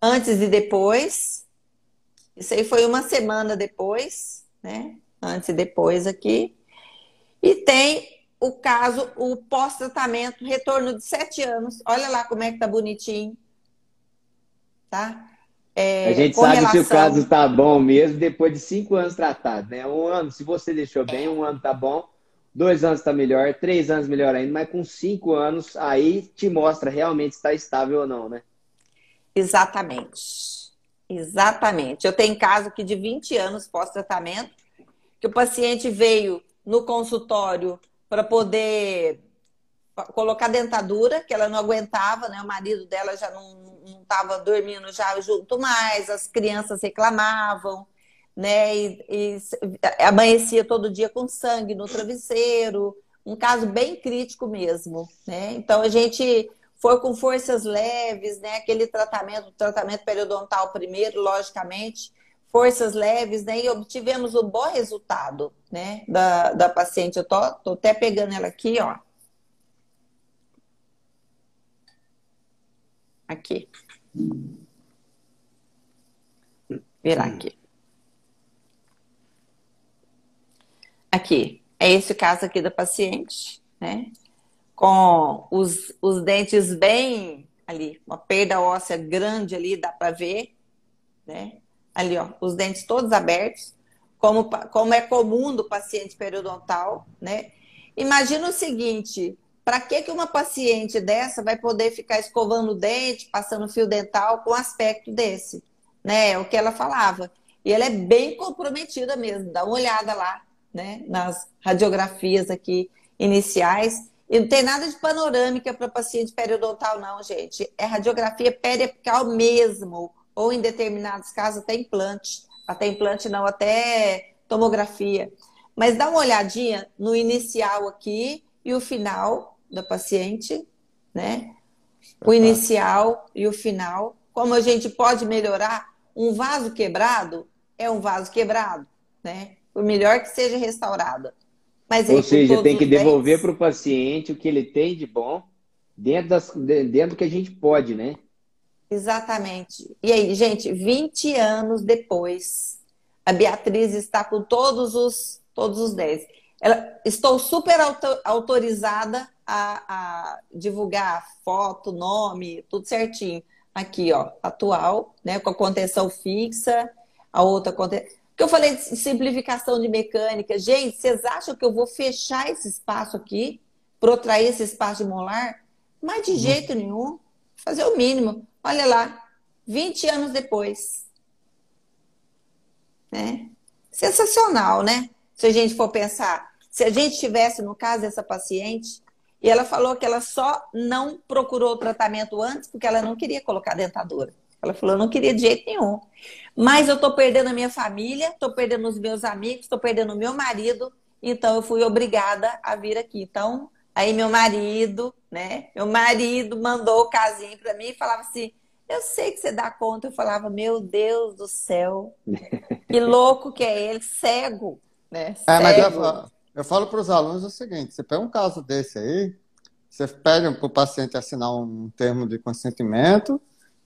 Antes e depois. Isso aí foi uma semana depois, né? Antes e depois aqui. E tem o caso, o pós-tratamento, retorno de sete anos. Olha lá como é que tá bonitinho. Tá? É, a gente sabe relação... se o caso está bom mesmo depois de cinco anos tratado, né? Um ano, se você deixou bem, um ano tá bom, dois anos está melhor, três anos melhor ainda, mas com cinco anos aí te mostra realmente se está estável ou não, né? Exatamente. Exatamente. Eu tenho caso aqui de 20 anos pós-tratamento, que o paciente veio no consultório para poder colocar dentadura, que ela não aguentava, né? O marido dela já não estava dormindo já junto mais, as crianças reclamavam, né? E, e, amanhecia todo dia com sangue no travesseiro, um caso bem crítico mesmo, né? Então a gente foi com forças leves, né? Aquele tratamento, tratamento periodontal primeiro, logicamente, forças leves, né? E obtivemos um bom resultado, né? Da, da paciente. Eu tô, tô até pegando ela aqui, ó. Aqui. Virar aqui. Aqui. É esse caso aqui da paciente, né? Com os, os dentes bem ali, uma perda óssea grande ali, dá para ver, né? Ali, ó, os dentes todos abertos, como, como é comum do paciente periodontal, né? Imagina o seguinte, para que, que uma paciente dessa vai poder ficar escovando o dente, passando fio dental com aspecto desse? Né? É o que ela falava. E ela é bem comprometida mesmo. Dá uma olhada lá, né? Nas radiografias aqui iniciais. E não tem nada de panorâmica para paciente periodontal, não, gente. É radiografia periapical mesmo. Ou em determinados casos, até implante. Até implante não, até tomografia. Mas dá uma olhadinha no inicial aqui e o final, da paciente, né? O inicial e o final. Como a gente pode melhorar? Um vaso quebrado é um vaso quebrado, né? Por melhor que seja restaurado. Mas Ou seja, tem que devolver para o paciente o que ele tem de bom dentro, das, dentro do que a gente pode, né? Exatamente. E aí, gente, 20 anos depois, a Beatriz está com todos os todos os 10. Ela, estou super autorizada a, a divulgar foto, nome, tudo certinho. Aqui, ó, atual, né, com a contenção fixa, a outra contenção. Que eu falei de simplificação de mecânica. Gente, vocês acham que eu vou fechar esse espaço aqui, protrair esse espaço de molar? Mas de uhum. jeito nenhum. Fazer o mínimo. Olha lá, 20 anos depois. Né? Sensacional, né? Se a gente for pensar. Se a gente tivesse, no caso dessa paciente, e ela falou que ela só não procurou o tratamento antes porque ela não queria colocar dentadura. Ela falou, eu não queria de jeito nenhum. Mas eu estou perdendo a minha família, estou perdendo os meus amigos, estou perdendo o meu marido, então eu fui obrigada a vir aqui. Então, aí meu marido, né? Meu marido mandou o casinho para mim e falava assim: eu sei que você dá conta. Eu falava, meu Deus do céu, [laughs] que louco que é ele, cego, né? Cego. É, mas eu, eu falo para os alunos o seguinte: você pega um caso desse aí, você pede para o paciente assinar um termo de consentimento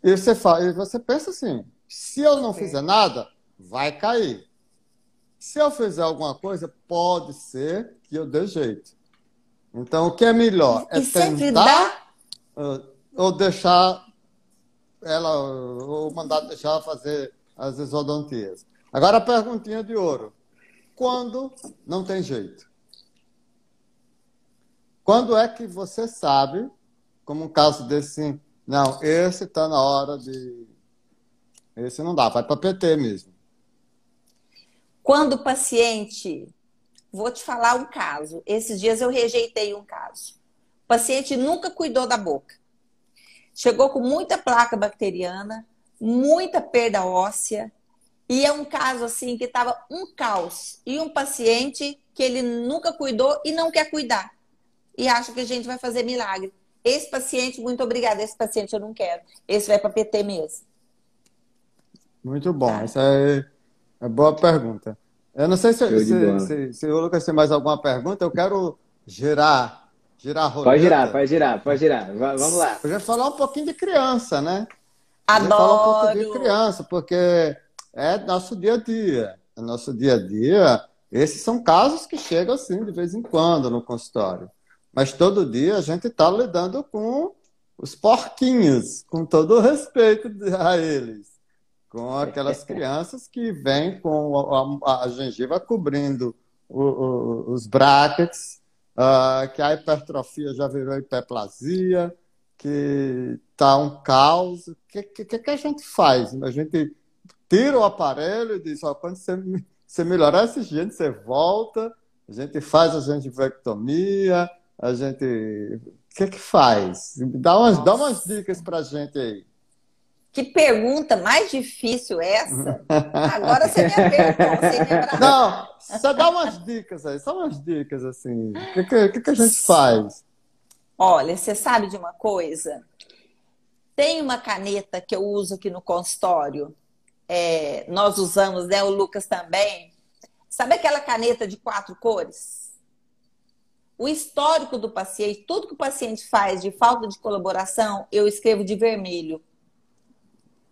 e você, fala, e você pensa assim: se eu não fizer nada, vai cair. Se eu fizer alguma coisa, pode ser que eu dê jeito. Então, o que é melhor? É tentar dá... ou deixar ela, ou mandar deixar fazer as exodontias. Agora a perguntinha de ouro quando não tem jeito. Quando é que você sabe, como um caso desse, não, esse está na hora de. Esse não dá, vai para PT mesmo. Quando o paciente. Vou te falar um caso. Esses dias eu rejeitei um caso. O paciente nunca cuidou da boca. Chegou com muita placa bacteriana, muita perda óssea, e é um caso assim que estava um caos. E um paciente que ele nunca cuidou e não quer cuidar. E acha que a gente vai fazer milagre. Esse paciente, muito obrigada. Esse paciente eu não quero. Esse vai para PT mesmo. Muito bom. Tá. Essa é, é boa pergunta. Eu não sei se, se, se, se, o Lucas tem mais alguma pergunta. Eu quero girar, girar a roleta. Pode girar, pode girar, pode girar. Vamos lá. Podia falar um pouquinho de criança, né? Adoro. Falar um pouco de criança, porque é nosso dia a dia. É nosso dia a dia. Esses são casos que chegam assim de vez em quando no consultório. Mas todo dia a gente está lidando com os porquinhos, com todo o respeito [laughs] a eles. Com aquelas crianças que vêm com a, a gengiva cobrindo o, o, os brackets, uh, que a hipertrofia já virou hiperplasia, que está um caos. O que, que, que, a gente faz? A gente tira o aparelho e diz, ó, quando você, você melhorar esse higiene, você volta, a gente faz a gengivectomia, a gente O que, que faz? Dá umas, dá umas dicas pra gente aí. Que pergunta mais difícil essa? Agora você me apertou, Não, só dá umas dicas aí, só umas dicas assim. O que, que, que, a gente faz? Olha, você sabe de uma coisa? Tem uma caneta que eu uso aqui no consultório. É, nós usamos, né? O Lucas também. Sabe aquela caneta de quatro cores? O histórico do paciente, tudo que o paciente faz de falta de colaboração, eu escrevo de vermelho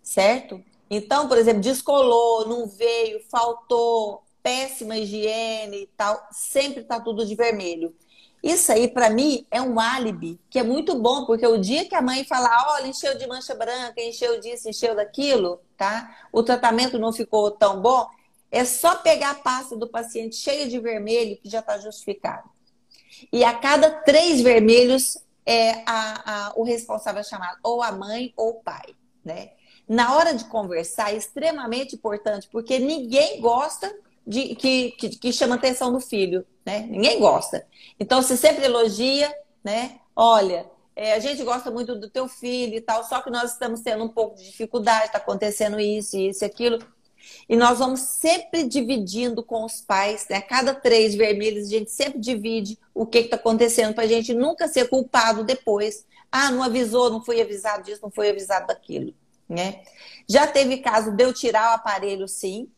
certo? Então, por exemplo, descolou, não veio, faltou, péssima higiene e tal, sempre tá tudo de vermelho. Isso aí, para mim, é um álibi que é muito bom, porque o dia que a mãe falar, olha, encheu de mancha branca, encheu disso, encheu daquilo, tá? O tratamento não ficou tão bom, é só pegar a pasta do paciente cheia de vermelho que já está justificado. E a cada três vermelhos, é a, a, o responsável é chamado ou a mãe ou o pai, né? na hora de conversar é extremamente importante, porque ninguém gosta de que, que, que chama atenção do filho, né? Ninguém gosta. Então, você sempre elogia, né? Olha, é, a gente gosta muito do teu filho e tal, só que nós estamos tendo um pouco de dificuldade, está acontecendo isso, isso e aquilo. E nós vamos sempre dividindo com os pais, né? Cada três vermelhos, a gente sempre divide o que está acontecendo, para a gente nunca ser culpado depois. Ah, não avisou, não fui avisado disso, não fui avisado daquilo né? Já teve caso de eu tirar o aparelho, sim.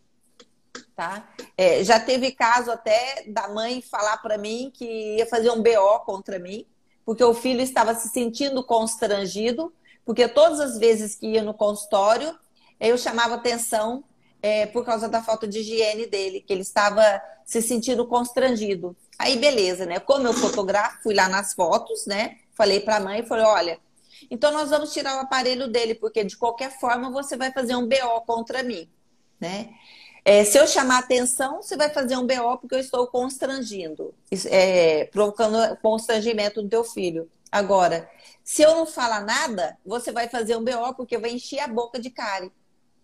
Tá? É, já teve caso até da mãe falar para mim que ia fazer um BO contra mim, porque o filho estava se sentindo constrangido, porque todas as vezes que ia no consultório, eu chamava atenção é, por causa da falta de higiene dele, que ele estava se sentindo constrangido. Aí, beleza, né? Como eu fotografo, fui lá nas fotos, né? Falei para a mãe, falei, olha, então nós vamos tirar o aparelho dele, porque de qualquer forma você vai fazer um BO contra mim, né? É, se eu chamar atenção, você vai fazer um BO porque eu estou constrangindo, é, provocando constrangimento do teu filho. Agora, se eu não falar nada, você vai fazer um BO porque vai encher a boca de cárie,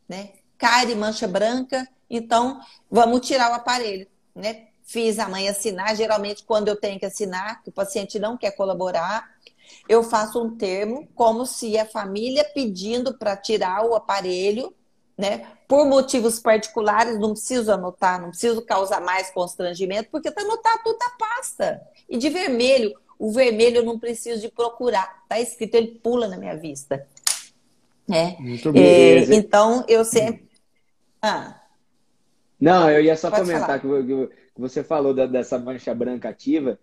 né? Cárie, mancha branca, então vamos tirar o aparelho, né? Fiz a mãe assinar, geralmente quando eu tenho que assinar, que o paciente não quer colaborar, eu faço um termo como se a família pedindo para tirar o aparelho, né? Por motivos particulares, não preciso anotar, não preciso causar mais constrangimento, porque está anotado tudo na pasta. E de vermelho, o vermelho eu não preciso de procurar. Está escrito, ele pula na minha vista. É. Muito. É, então, eu sempre. Ah. Não, eu ia só Pode comentar que, que você falou da, dessa mancha branca ativa.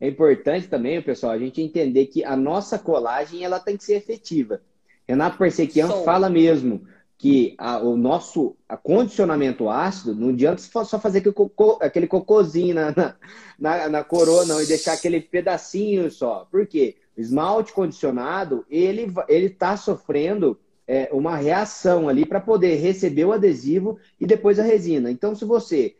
É importante também, pessoal, a gente entender que a nossa colagem ela tem que ser efetiva. Renato Persequian fala mesmo que a, o nosso acondicionamento ácido, não adianta só fazer aquele, cocô, aquele cocôzinho na, na, na, coroa, não, e deixar aquele pedacinho só. Por quê? O esmalte condicionado, ele está sofrendo é, uma reação ali para poder receber o adesivo e depois a resina. Então, se você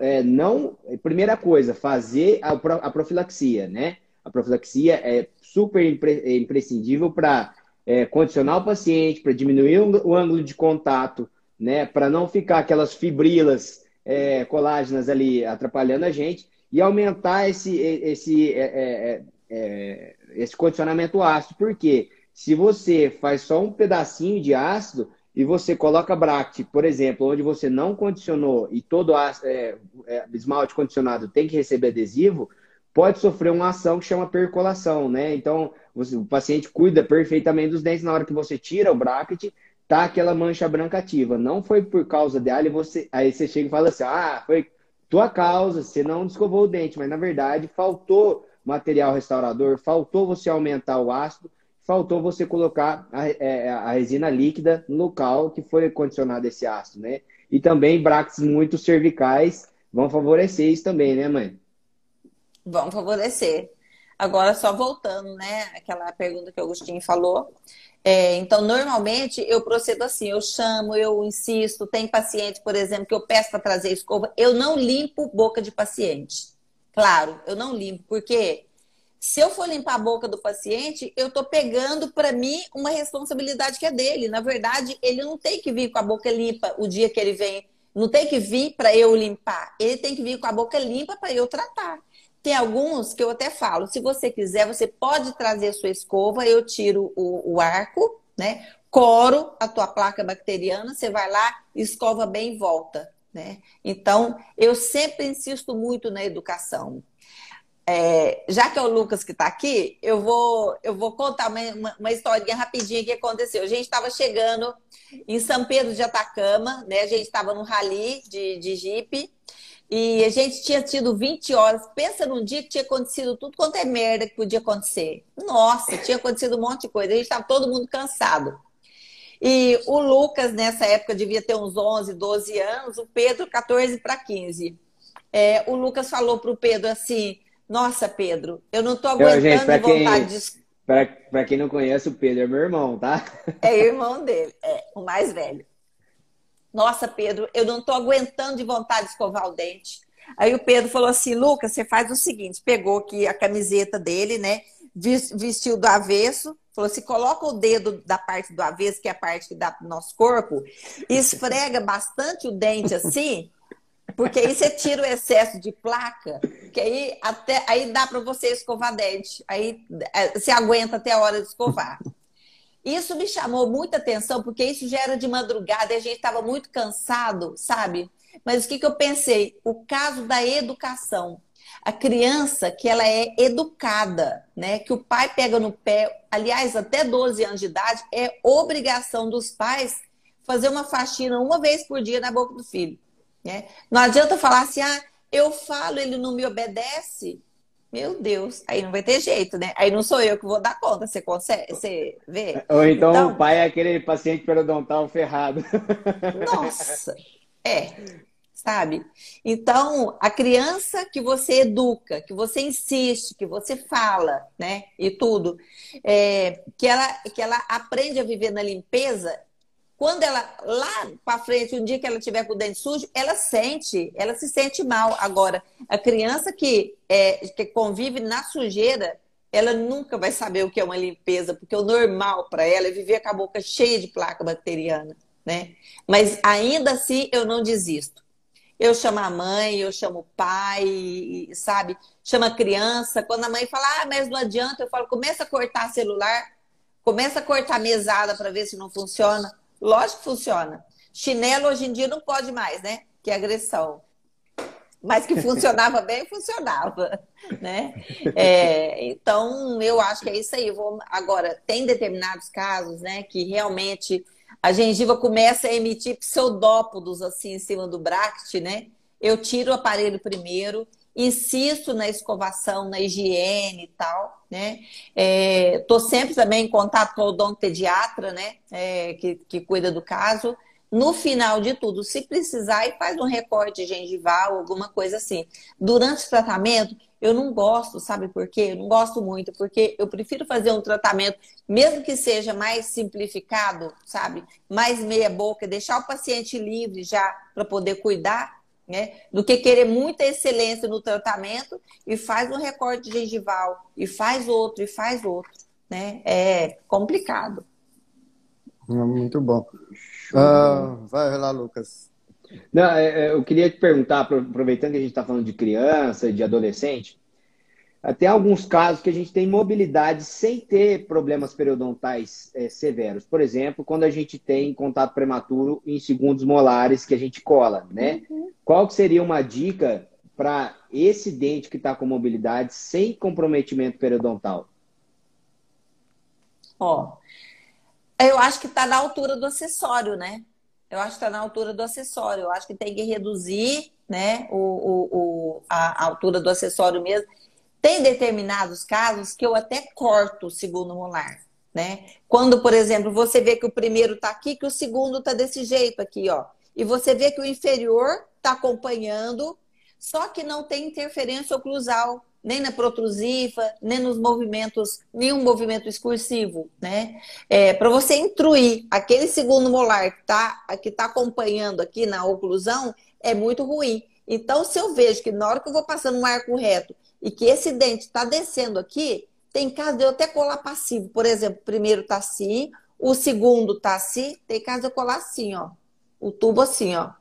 é, não, primeira coisa, fazer a, a profilaxia, né? A profilaxia é super impre, é imprescindível para é, condicionar o paciente, para diminuir o, ângulo de contato, né? Para não ficar aquelas fibrilas é, colágenas ali atrapalhando a gente e aumentar esse, esse, é, é, é, esse condicionamento ácido. Porque se você faz só um pedacinho de ácido, e você coloca Bract, por exemplo, onde você não condicionou e todo é, é, esmalte condicionado tem que receber adesivo, pode sofrer uma ação que chama percolação, né? Então, você, o paciente cuida perfeitamente dos dentes na hora que você tira o bracket, tá aquela mancha branca ativa. Não foi por causa dela e você aí você chega e fala assim: "Ah, foi tua causa, você não descovou o dente", mas na verdade faltou material restaurador, faltou você aumentar o ácido faltou você colocar a, é, a, resina líquida no local que foi condicionado esse ácido, né? E também brackets muito cervicais vão favorecer isso também, né, mãe? Vão favorecer. Agora, só voltando, né? Aquela pergunta que o Agostinho falou. É, então, normalmente eu procedo assim: eu chamo, eu insisto. Tem paciente, por exemplo, que eu peço para trazer escova, eu não limpo boca de paciente. Claro, eu não limpo, porque se eu for limpar a boca do paciente, eu estou pegando para mim uma responsabilidade que é dele. Na verdade, ele não tem que vir com a boca limpa o dia que ele vem. Não tem que vir para eu limpar. Ele tem que vir com a boca limpa para eu tratar. Tem alguns que eu até falo, se você quiser, você pode trazer sua escova, eu tiro o, o arco, né? Coro a tua placa bacteriana, você vai lá, escova bem e volta, né? Então, eu sempre insisto muito na educação. É, já que é o Lucas que está aqui, eu vou, eu vou contar uma, uma, historinha rapidinha que aconteceu. A gente estava chegando em São Pedro de Atacama, né? A gente estava no rally de, de Jeep e a gente tinha tido 20 horas. Pensa num dia que tinha acontecido tudo quanto é merda que podia acontecer. Nossa, tinha acontecido um monte de coisa. A gente estava todo mundo cansado. E o Lucas, nessa época, devia ter uns 11, 12 anos, o Pedro, 14 para 15. É, o Lucas falou para o Pedro assim: nossa, Pedro, eu não tô aguentando eu, gente, vontade quem, de. Para quem não conhece, o Pedro é meu irmão, tá? É irmão dele, é o mais velho. Nossa, Pedro, eu não tô aguentando de vontade de escovar o dente. Aí o Pedro falou assim: Lucas, você faz o seguinte: pegou aqui a camiseta dele, né? Vestiu do avesso, falou assim: coloca o dedo da parte do avesso, que é a parte que dá pro nosso corpo, esfrega bastante o dente assim, porque aí você tira o excesso de placa, que aí até aí dá para você escovar dente. Aí é, você aguenta até a hora de escovar. Isso me chamou muita atenção, porque isso já era de madrugada e a gente estava muito cansado, sabe? Mas o que, que eu pensei? O caso da educação. A criança que ela é educada, né? Que o pai pega no pé, aliás, até 12 anos de idade, é obrigação dos pais fazer uma faxina uma vez por dia na boca do filho. Né? Não adianta falar assim, ah, eu falo, ele não me obedece. Meu Deus, aí não vai ter jeito, né? Aí não sou eu que vou dar conta, você consegue, você vê? Ou então, então o pai é aquele paciente periodontal ferrado. Nossa, é, sabe? Então, a criança que você educa, que você insiste, que você fala, né? E tudo, é, que, ela, que ela aprende a viver na limpeza, quando ela, lá para frente, um dia que ela tiver com o dente sujo, ela sente, ela se sente mal. Agora, a criança que, é, que convive na sujeira, ela nunca vai saber o que é uma limpeza, porque o normal para ela é viver com a boca cheia de placa bacteriana, né? Mas ainda assim, eu não desisto. Eu chamo a mãe, eu chamo o pai, sabe? Chama a criança. Quando a mãe fala, ah, mas não adianta, eu falo, começa a cortar celular, começa a cortar mesada para ver se não funciona. Lógico que funciona. Chinelo hoje em dia não pode mais, né? Que é agressão. Mas que funcionava bem, [laughs] funcionava, né? É, então, eu acho que é isso aí. Vou... Agora, tem determinados casos, né, que realmente a gengiva começa a emitir pseudópodos assim em cima do bract, né? Eu tiro o aparelho primeiro, insisto na escovação, na higiene e tal né? Estou é, sempre também em contato com o odontopediatra, né? É, que, que cuida do caso. No final de tudo, se precisar, e faz um recorte gengival, alguma coisa assim. Durante o tratamento, eu não gosto, sabe por quê? Eu não gosto muito, porque eu prefiro fazer um tratamento, mesmo que seja mais simplificado, sabe? Mais meia boca, deixar o paciente livre já para poder cuidar, né? Do que querer muita excelência no tratamento e faz um recorte gengival, e faz outro, e faz outro, né? É complicado. Muito bom. Uh, vai lá, Lucas. Não, é, é, eu queria te perguntar, aproveitando que a gente está falando de criança, de adolescente, tem alguns casos que a gente tem mobilidade sem ter problemas periodontais é, severos. Por exemplo, quando a gente tem contato prematuro em segundos molares que a gente cola, né? Uhum. Qual que seria uma dica para esse dente que está com mobilidade sem comprometimento periodontal? Ó, eu acho que está na altura do acessório, né? Eu acho que está na altura do acessório. Eu acho que tem que reduzir, né, o, o, o a altura do acessório mesmo tem determinados casos que eu até corto o segundo molar, né? Quando, por exemplo, você vê que o primeiro está aqui, que o segundo está desse jeito aqui, ó. E você vê que o inferior está acompanhando, só que não tem interferência oclusal, nem na protrusiva, nem nos movimentos, nenhum movimento excursivo, né? É, Para você intruir aquele segundo molar que está que tá acompanhando aqui na oclusão, é muito ruim. Então, se eu vejo que na hora que eu vou passando um arco reto e que esse dente está descendo aqui, tem caso de eu até colar passivo. Por exemplo, o primeiro está assim, o segundo está assim, tem caso de eu colar assim, ó. O tubo assim, ó.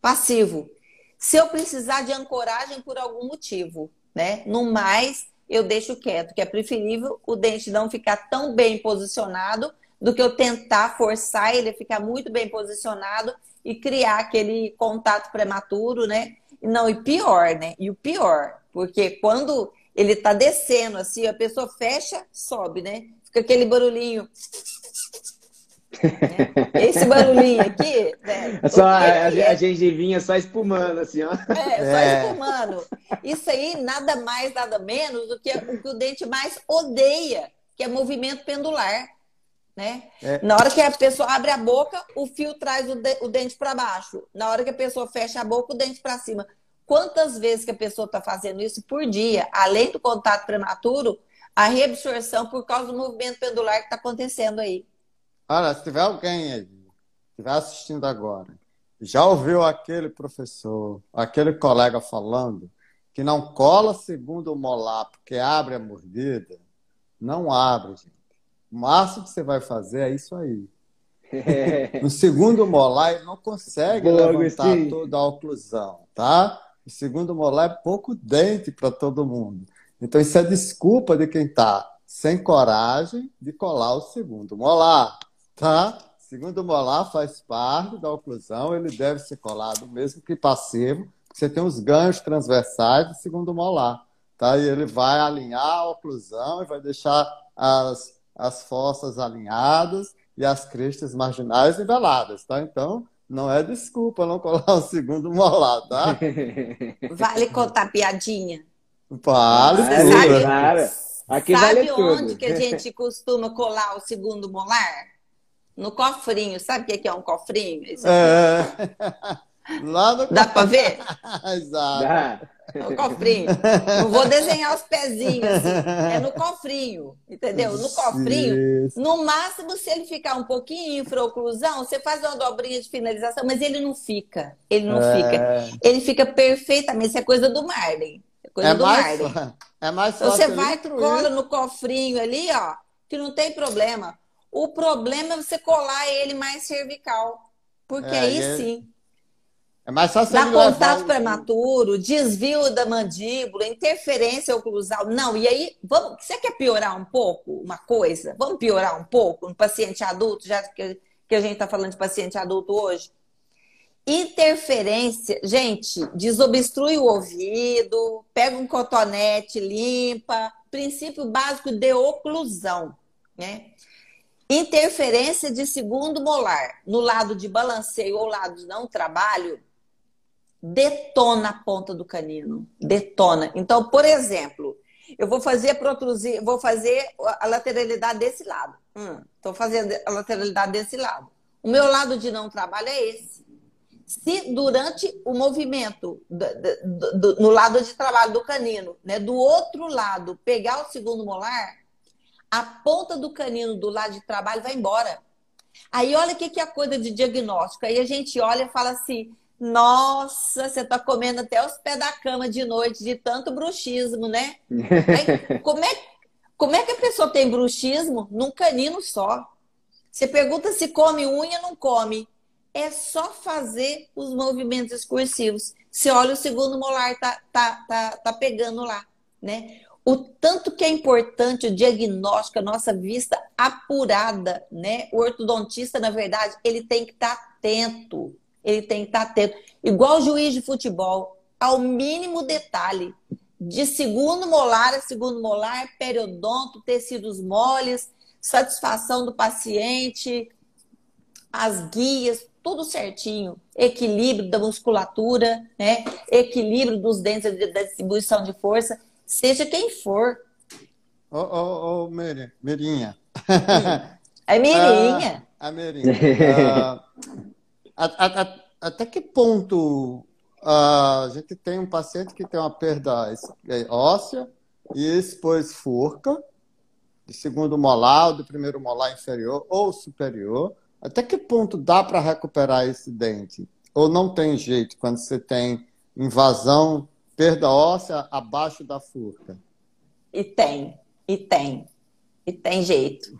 Passivo. Se eu precisar de ancoragem por algum motivo, né? No mais, eu deixo quieto, que é preferível o dente não ficar tão bem posicionado do que eu tentar forçar ele a ficar muito bem posicionado e criar aquele contato prematuro, né? Não, e pior, né? E o pior, porque quando ele tá descendo assim, a pessoa fecha, sobe, né? Fica aquele barulhinho. Né? Esse barulhinho aqui, né? Só a, a, a gengivinha só espumando, assim, ó. É, só é. espumando. Isso aí, nada mais, nada menos do que o que o dente mais odeia, que é movimento pendular. Né? É. Na hora que a pessoa abre a boca, o fio traz o, de, o dente para baixo. Na hora que a pessoa fecha a boca, o dente para cima. Quantas vezes que a pessoa está fazendo isso por dia, além do contato prematuro, a reabsorção por causa do movimento pendular que está acontecendo aí. Olha, se tiver alguém aí, estiver assistindo agora, já ouviu aquele professor, aquele colega falando que não cola segundo o molar porque abre a mordida, não abre, gente. O máximo que você vai fazer é isso aí. É. No segundo molar, ele não consegue Boa, levantar toda a oclusão, tá? O segundo molar é pouco dente para todo mundo. Então, isso é desculpa de quem está sem coragem de colar o segundo molar, tá? Segundo molar faz parte da oclusão, ele deve ser colado mesmo que passivo, você tem os ganhos transversais do segundo molar, tá? E ele vai alinhar a oclusão e vai deixar as, as fossas alinhadas e as crestas marginais niveladas, tá? Então, não é desculpa não colar o segundo molar, tá? [laughs] Vale contar piadinha. Vale, Você sabe, Claro. Aqui sabe vale onde tudo. que a gente costuma colar o segundo molar? No cofrinho. Sabe o que é um cofrinho? É... [laughs] Lá no... Dá para ver? [laughs] Exato. Dá. É o cofrinho. Não vou desenhar os pezinhos assim. É no cofrinho, entendeu? No cofrinho, Isso. no máximo, se ele ficar um pouquinho infraoclusão, você faz uma dobrinha de finalização, mas ele não fica. Ele não É. fica. Ele fica perfeitamente. Isso é coisa do Marley. É coisa É do mais, Marley. é mais fácil Você vai, cola no cofrinho ali, ó, que não tem problema. O problema é você colar ele mais cervical. Porque É, aí é- sim. É mais fácil Dá levar contato prematuro, desvio da mandíbula, interferência oclusal. Não, e aí, vamos, você quer piorar um pouco uma coisa? Vamos piorar um pouco no paciente adulto, já que, que a gente está falando de paciente adulto hoje? Interferência, gente, desobstrui o ouvido, pega um cotonete, limpa. Princípio básico de oclusão, né? Interferência de segundo molar no lado de balanceio ou lado de não trabalho detona a ponta do canino, detona. Então, por exemplo, eu vou fazer protrusir, vou fazer a lateralidade desse lado. Estou fazendo a lateralidade desse lado. O meu lado de não trabalho é esse. Se durante o movimento do- do- do- no lado de trabalho do canino, né, do outro lado, pegar o segundo molar, a ponta do canino do lado de trabalho vai embora. Aí olha o que que é a coisa de diagnóstico. Aí a gente olha e fala assim: nossa, você tá comendo até os pés da cama de noite de tanto bruxismo, né? Aí, [laughs] como, é, como é que a pessoa tem bruxismo num canino só? Você pergunta se come unha, não come. É só fazer os movimentos excursivos. Você olha o segundo molar, tá, tá, tá, tá pegando lá, né? O tanto que é importante o diagnóstico, a nossa vista apurada, né? O ortodontista, na verdade, ele tem que estar atento. Ele tem que estar atento. Igual o juiz de futebol, ao mínimo detalhe. De segundo molar a segundo molar, periodonto, tecidos moles, satisfação do paciente, as guias, tudo certinho. Equilíbrio da musculatura, né? Equilíbrio dos dentes da distribuição de força, seja quem for. Ô, ô, ô, Mirinha. É mirinha. [laughs] Ah, a Mirinha. [laughs] Ah, a- a- até que ponto a gente tem um paciente que tem uma perda eh, óssea e expôs furca, de segundo molar, ou do primeiro molar inferior ou superior. Até que ponto dá para recuperar esse dente? Ou não tem jeito quando você tem invasão, perda óssea abaixo da furca? E tem, e tem, e tem jeito.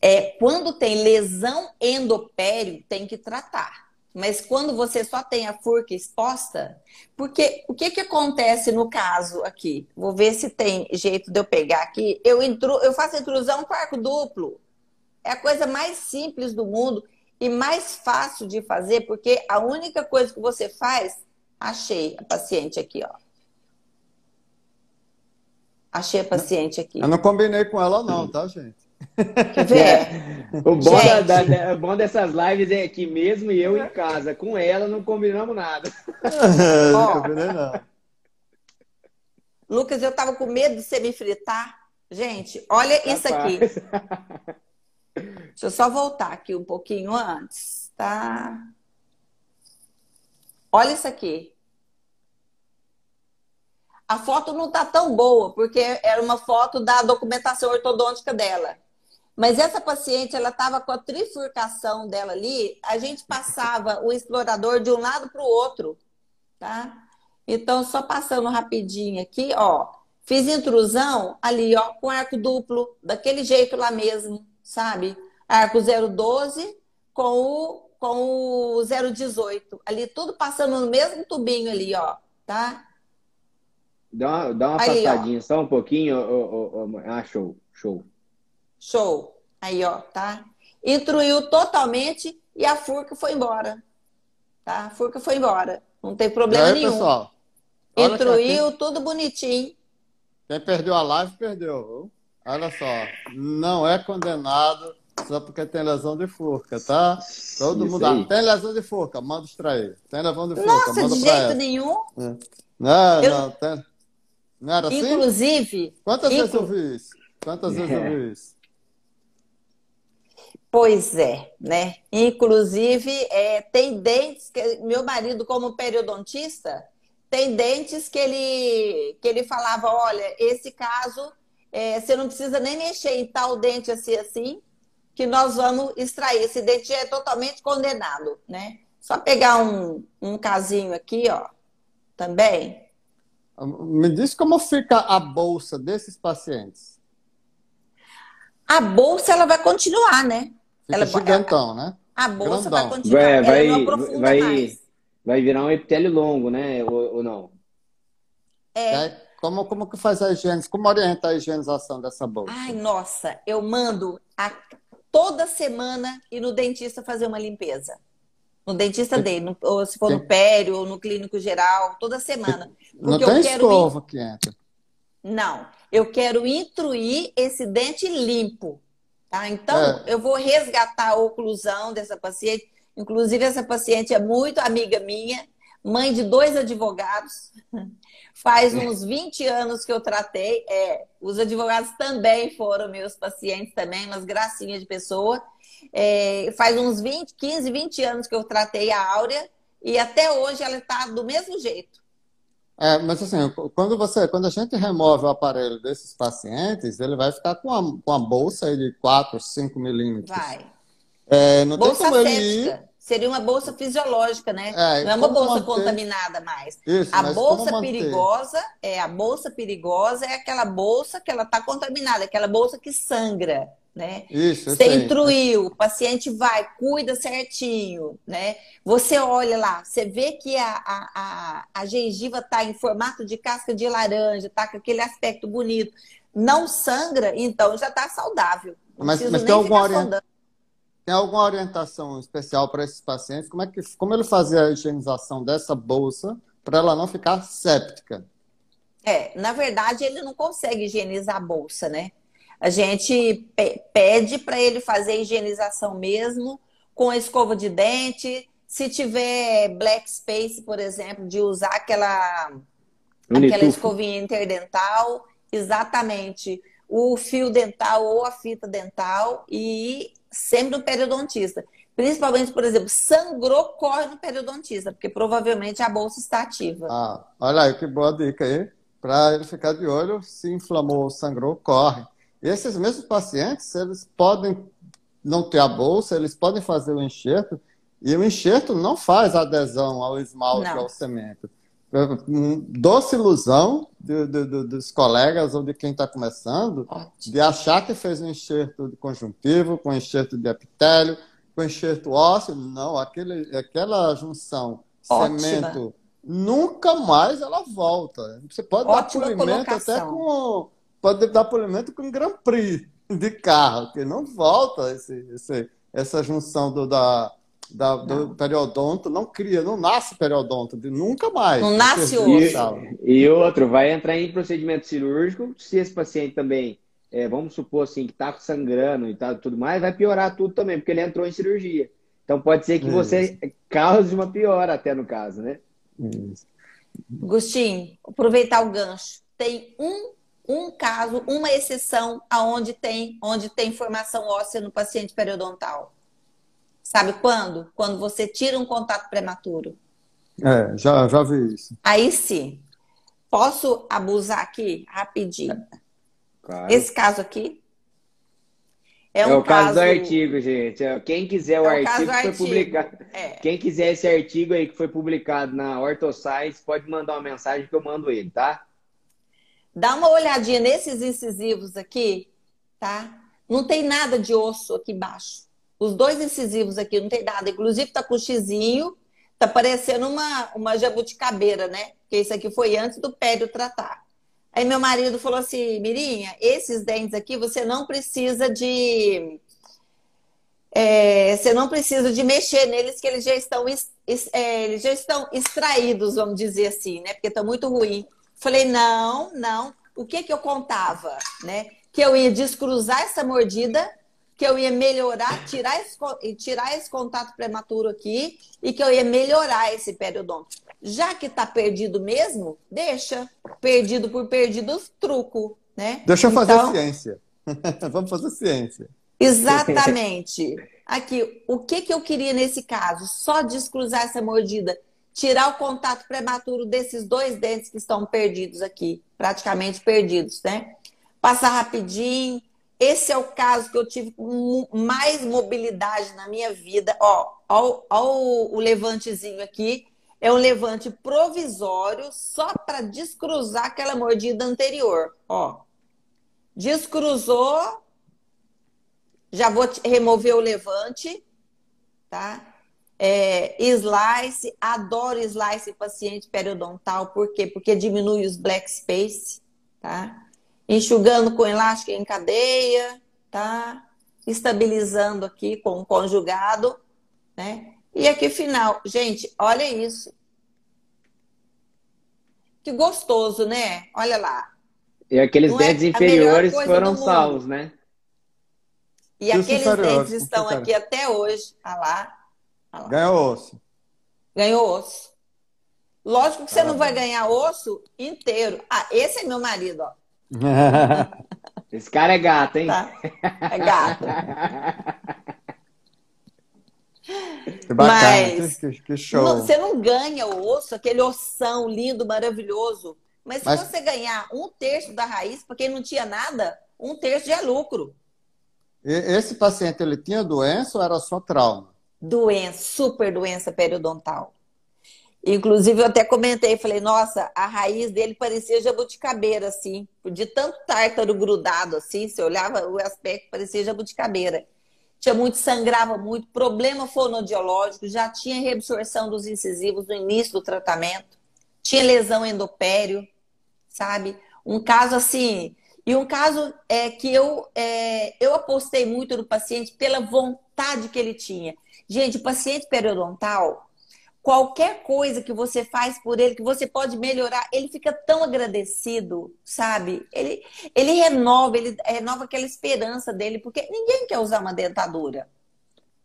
É, quando tem lesão endopério, tem que tratar. Mas quando você só tem a furca exposta, porque o que, que acontece no caso aqui? Vou ver se tem jeito de eu pegar aqui. Eu, intru, eu faço intrusão com arco duplo. É a coisa mais simples do mundo e mais fácil de fazer, porque a única coisa que você faz, achei a paciente aqui, ó. Achei a paciente aqui. Eu não combinei com ela, não, tá, gente? Quer [laughs] ver? É. O bom, da, da, da, bom dessas lives é que mesmo eu em casa, com ela, não combinamos nada. [laughs] não combinei, não. Lucas, eu tava com medo de você me fritar. Gente, olha Rapaz. isso aqui. Deixa eu só voltar aqui um pouquinho antes, tá? Olha isso aqui. A foto não tá tão boa, porque era uma foto da documentação ortodôntica dela. Mas essa paciente, ela estava com a trifurcação dela ali, a gente passava o explorador de um lado para o outro, tá? Então, só passando rapidinho aqui, ó. Fiz intrusão ali, ó, com arco duplo, daquele jeito lá mesmo, sabe? Arco 012 com o, com o 018. Ali, tudo passando no mesmo tubinho ali, ó, tá? Dá uma, dá uma Aí, passadinha, ó. só um pouquinho. Oh, oh, oh, ah, show, show. Show. Aí, ó, tá? Intruiu totalmente e a furca foi embora. Tá? A furca foi embora. Não tem problema aí, nenhum. Pessoal, Intruiu, tudo bonitinho. Quem perdeu a live, perdeu. Olha só, não é condenado só porque tem lesão de furca, tá? Todo Isso mundo. Aí. Tem lesão de furca, manda extrair. Tem lesão de furca, Nossa, manda de jeito ela. nenhum. É. Não, Eu... não, tem... não era assim? Inclusive. Quantas inclu... vezes eu vi isso? Quantas vezes eu vi isso? Pois é, né? Inclusive, é, tem dentes que meu marido, como periodontista, tem dentes que ele que ele falava, olha, esse caso é, você não precisa nem mexer em tal dente assim assim, que nós vamos extrair. Esse dente é totalmente condenado, né? Só pegar um, um casinho aqui, ó, também. Me diz como fica a bolsa desses pacientes. A bolsa ela vai continuar, né? Fica ela, gigantão, né? A bolsa Grandão. vai continuar. Vai, vai, vai, vai, virar um epitélio longo, né? Ou, ou não? É. é. Como, como que faz a higiene? Como orienta a higienização dessa bolsa? Ai, nossa, eu mando a, toda semana ir no dentista fazer uma limpeza. No dentista dele, no, ou se for no pério, ou no clínico geral, toda semana. Porque Não tem eu quero escova que entra. Não, eu quero intruir esse dente limpo. Tá? Então, é. eu vou resgatar a oclusão dessa paciente. Inclusive, essa paciente é muito amiga minha, mãe de dois advogados. [laughs] Faz uns 20 anos que eu tratei. É, os advogados também foram meus pacientes também, umas gracinhas de pessoa. É, faz uns 20, 15, 20 anos que eu tratei a Áurea e até hoje ela está do mesmo jeito. É, mas assim, quando você, quando a gente remove o aparelho desses pacientes, ele vai ficar com uma, com uma bolsa de 4, 5 milímetros. Vai. É, não bolsa tem como ele ir... Seria uma bolsa fisiológica, né? É, não é uma bolsa manter... contaminada mais. Isso, a bolsa perigosa é a bolsa perigosa é aquela bolsa que ela está contaminada, aquela bolsa que sangra né? Isso, você intruiu, o paciente vai, cuida certinho, né? Você olha lá, você vê que a, a, a, a gengiva está em formato de casca de laranja, está com aquele aspecto bonito, não sangra, então já está saudável. Não mas, mas tem, alguma orient... tem alguma orientação especial para esses pacientes? Como, é que, como ele fazia a higienização dessa bolsa para ela não ficar séptica? É, na verdade, ele não consegue higienizar a bolsa, né? A gente pede para ele fazer a higienização mesmo, com a escova de dente. Se tiver black space, por exemplo, de usar aquela, aquela escovinha interdental, exatamente. O fio dental ou a fita dental e sempre no periodontista. Principalmente, por exemplo, sangrou, corre no periodontista, porque provavelmente a bolsa está ativa. Ah, olha aí, que boa dica aí. Para ele ficar de olho, se inflamou, sangrou, corre. Esses mesmos pacientes, eles podem não ter a bolsa, eles podem fazer o enxerto, e o enxerto não faz adesão ao esmalte, não. ao cimento. Doce ilusão de, de, de, dos colegas ou de quem está começando Ótimo. de achar que fez um enxerto de conjuntivo, com enxerto de epitélio, com enxerto ósseo, não, aquele, aquela junção Ótima. cemento, nunca mais ela volta. Você pode Ótima dar polimento colocação. até com. Pode dar polimento com Grand Prix de carro, que não volta esse, esse, essa junção do, da, da, do periodonto, não cria, não nasce periodonto, nunca mais. Não nasce outro. E, e outro, vai entrar em procedimento cirúrgico, se esse paciente também é, vamos supor assim, que está sangrando e tá, tudo mais, vai piorar tudo também, porque ele entrou em cirurgia. Então pode ser que Isso. você cause uma piora até no caso, né? Isso. Agostinho, aproveitar o gancho. Tem um, um caso, uma exceção aonde tem, onde tem formação óssea no paciente periodontal. Sabe quando? Quando você tira um contato prematuro. É, já, já vi isso. Aí sim. Posso abusar aqui rapidinho? Claro. Esse caso aqui é, um é o caso, caso, do artigo, gente. É, quem quiser o, é o artigo que foi publicado. É. Quem quiser esse artigo aí que foi publicado na OrthoScience, pode mandar uma mensagem que eu mando ele, tá? Dá uma olhadinha nesses incisivos aqui, tá? Não tem nada de osso aqui embaixo. Os dois incisivos aqui não tem nada. Inclusive tá com xizinho, tá parecendo uma, uma jabuticabeira, né? Porque isso aqui foi antes do pério tratar. Aí meu marido falou assim, Mirinha, esses dentes aqui você não precisa de. É, você não precisa de mexer neles, que eles já estão, é, eles já estão extraídos, vamos dizer assim, né? Porque estão muito ruim. Falei, não, não. O que que eu contava, né? Que eu ia descruzar essa mordida, que eu ia melhorar, tirar esse, tirar esse contato prematuro aqui e que eu ia melhorar esse periodonto. Já que está perdido mesmo, deixa. Perdido por perdido, truco, né? Deixa eu fazer então, ciência. [laughs] Vamos fazer ciência. Exatamente. Aqui, o que, que eu queria nesse caso? Só descruzar essa mordida. Tirar o contato prematuro desses dois dentes que estão perdidos aqui. Praticamente perdidos, né? Passar rapidinho. Esse é o caso que eu tive mais mobilidade na minha vida. Ó, ó, ó o, o levantezinho aqui é um levante provisório só para descruzar aquela mordida anterior. Ó, descruzou, já vou remover o levante, tá? É, slice, adoro slice paciente periodontal, por quê? Porque diminui os black space, tá? Enxugando com elástico em cadeia, tá? Estabilizando aqui com o conjugado, né? E aqui final, gente, olha isso. Que gostoso, né? Olha lá. E aqueles Não é dentes é inferiores foram salvos, né? E, aqueles dentes estão aqui até hoje. Olha lá. Olha lá. Ganhou osso. Ganhou osso. Lógico que você não vai ganhar osso inteiro. Ah, esse é meu marido, ó. [laughs] Esse cara é gato, hein? Tá? É gato. Que bacana, Mas que, que show. Não, você não ganha o osso, aquele ossão lindo, maravilhoso. Mas se Mas... você ganhar um terço da raiz, para quem não tinha nada, um terço já é lucro. E esse paciente, ele tinha doença ou era só trauma? Doença, super doença periodontal. Inclusive, eu até comentei, falei, nossa, a raiz dele parecia jabuticabeira, assim. De tanto tártaro grudado, assim, você olhava o aspecto, parecia jabuticabeira tinha muito, sangrava muito, problema fonodiológico, já tinha reabsorção dos incisivos no início do tratamento, tinha lesão endopério, sabe? Um caso assim, e um caso é que eu, é, eu apostei muito no paciente pela vontade que ele tinha. Gente, o paciente periodontal, qualquer coisa que você faz por ele, que você pode melhorar, ele fica tão agradecido, sabe? Ele, ele renova, ele renova aquela esperança dele, porque ninguém quer usar uma dentadura,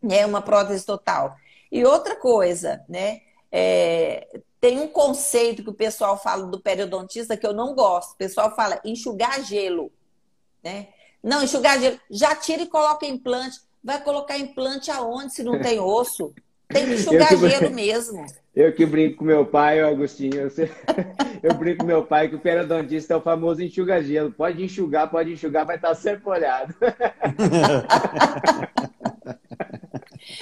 né? Uma prótese total. E outra coisa, né? É, tem um conceito que o pessoal fala do periodontista que eu não gosto. O pessoal fala enxugar gelo, né? Não, enxugar gelo. Já tira e coloca implante. Vai colocar implante aonde se não tem osso? Tem que enxugar que, gelo mesmo. Eu que brinco com meu pai, Agostinho. Eu, sei, [laughs] eu brinco com meu pai que o periodontista é o famoso enxuga gelo. Pode enxugar, pode enxugar, vai estar sempre molhado. [laughs]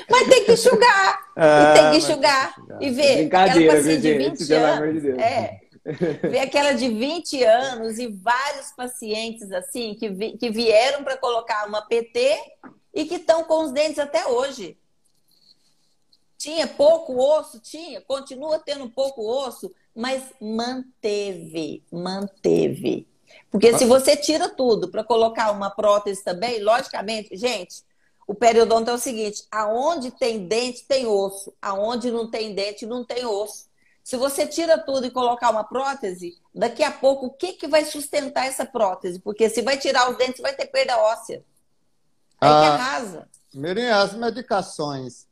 Mas tem que enxugar. É, tem que enxugar. E ver aquela paciente de 20 gente, anos. De é, ver aquela de 20 anos e vários pacientes assim que, vi, que vieram para colocar uma PT e que estão com os dentes até hoje. Tinha pouco osso? Tinha. Continua tendo pouco osso, mas manteve, manteve. Porque se você tira tudo para colocar uma prótese também, logicamente, gente, o periodonto é o seguinte: aonde tem dente, tem osso. Aonde não tem dente, não tem osso. Se você tira tudo e colocar uma prótese, daqui a pouco, o que, que vai sustentar essa prótese? Porque se vai tirar os dentes, vai ter perda óssea. Aí ah, que arrasa. Mirim, as medicações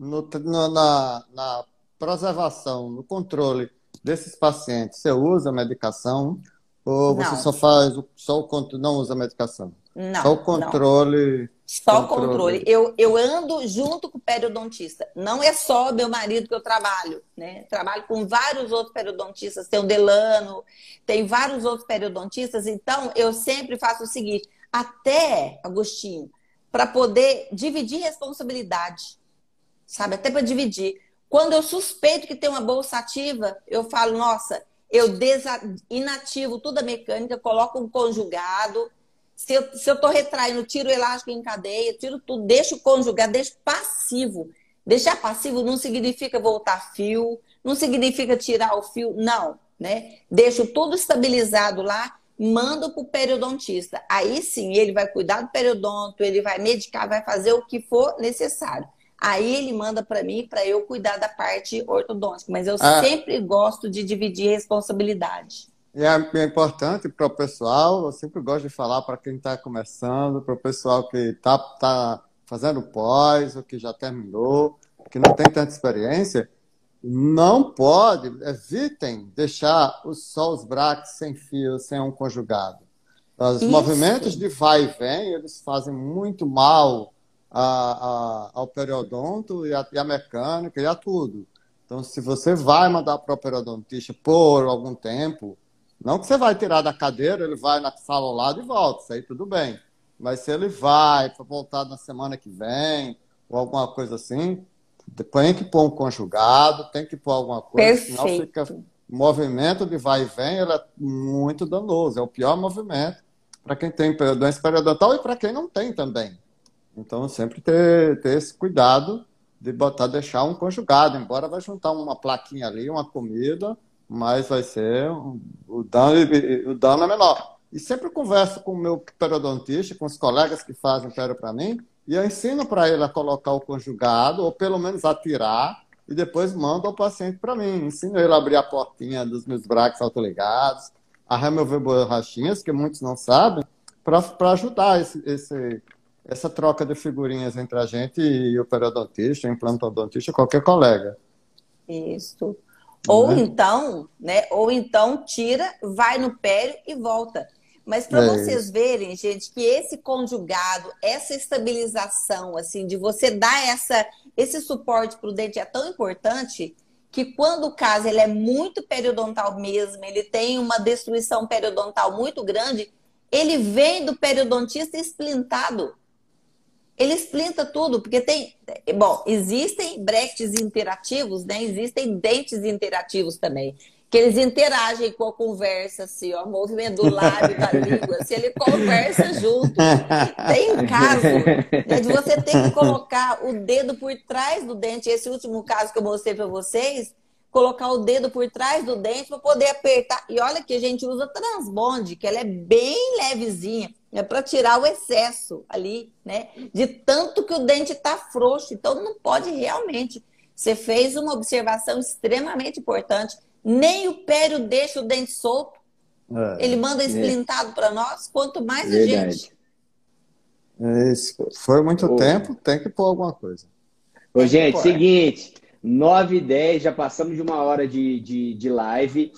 no, no, na, na preservação, no controle desses pacientes, você usa medicação ou você não. só faz só o não usa medicação? Não. Só o controle. Não. Só o controle. Eu, eu ando junto com o periodontista. Não é só meu marido que eu trabalho, né? Trabalho com vários outros periodontistas. Tem o Delano, tem vários outros periodontistas. Então, eu sempre faço o seguinte: até, Agostinho, para poder dividir responsabilidade, sabe? Até para dividir. Quando eu suspeito que tem uma bolsa ativa, eu falo, nossa, eu inativo toda a mecânica, coloco um conjugado. Se eu, tô retraindo, tiro o elástico em cadeia, tiro tudo, deixo conjugado, deixo passivo. Deixar passivo não significa voltar fio, não significa tirar o fio, não, né? Deixo tudo estabilizado lá, mando para o periodontista. Aí sim, ele vai cuidar do periodonto, ele vai medicar, vai fazer o que for necessário. Aí ele manda para mim para eu cuidar da parte ortodôntica. Mas eu ah. sempre gosto de dividir responsabilidade. É, é importante para o pessoal, eu sempre gosto de falar para quem está começando, para o pessoal que está tá fazendo pós, ou que já terminou, que não tem tanta experiência, não pode, evitem deixar só os braques sem fio, sem um conjugado. Os Isso. movimentos de vai e vem, eles fazem muito mal a, a, ao periodonto e a, e a mecânica e a tudo. Então, se você vai mandar para o periodontista por algum tempo, não que você vai tirar da cadeira, ele vai na sala ao lado e volta, isso aí tudo bem. Mas se ele vai para voltar na semana que vem, ou alguma coisa assim, tem que pôr um conjugado, tem que pôr alguma coisa, Perfeito. senão fica. movimento de vai e vem ele é muito danoso, é o pior movimento para quem tem doença periodontal e para quem não tem também. Então, sempre ter, ter esse cuidado de botar, deixar um conjugado, embora vai juntar uma plaquinha ali, uma comida, mas vai ser o dano, o dano é menor. E sempre converso com o meu periodontista, com os colegas que fazem perio para mim, e eu ensino para ele a colocar o conjugado, ou pelo menos a tirar, e depois mando o paciente para mim. Ensino ele a abrir a portinha dos meus braques autoligados, a remover borrachinhas, que muitos não sabem, para ajudar esse, esse essa troca de figurinhas entre a gente e o periodontista, o implantodontista, qualquer colega. Isso. Ou né? então, né? Ou então tira, vai no pério e volta. Mas para é vocês verem, gente, que esse conjugado, essa estabilização, assim, de você dar essa, esse suporte para o dente é tão importante que quando o caso ele é muito periodontal mesmo, ele tem uma destruição periodontal muito grande, ele vem do periodontista esplintado ele explica tudo, porque tem. Bom, existem breques interativos, né? Existem dentes interativos também. Que eles interagem com a conversa, assim, ó, movimento do lábio, da [laughs] língua, se ele conversa junto. Tem caso né, de você ter que colocar o dedo por trás do dente. Esse último caso que eu mostrei para vocês, colocar o dedo por trás do dente para poder apertar. E olha que a gente usa transbonde, que ela é bem levezinha. É para tirar o excesso ali, né? De tanto que o dente está frouxo. Então, não pode realmente. Você fez uma observação extremamente importante. Nem o pério deixa o dente solto. É, Ele manda esplintado é. para nós, quanto mais Verdade. a gente. É isso. Foi muito Ô, tempo, tem que pôr alguma coisa. Ô, gente, seguinte, 9 e 10, já passamos de uma hora de, de, de live.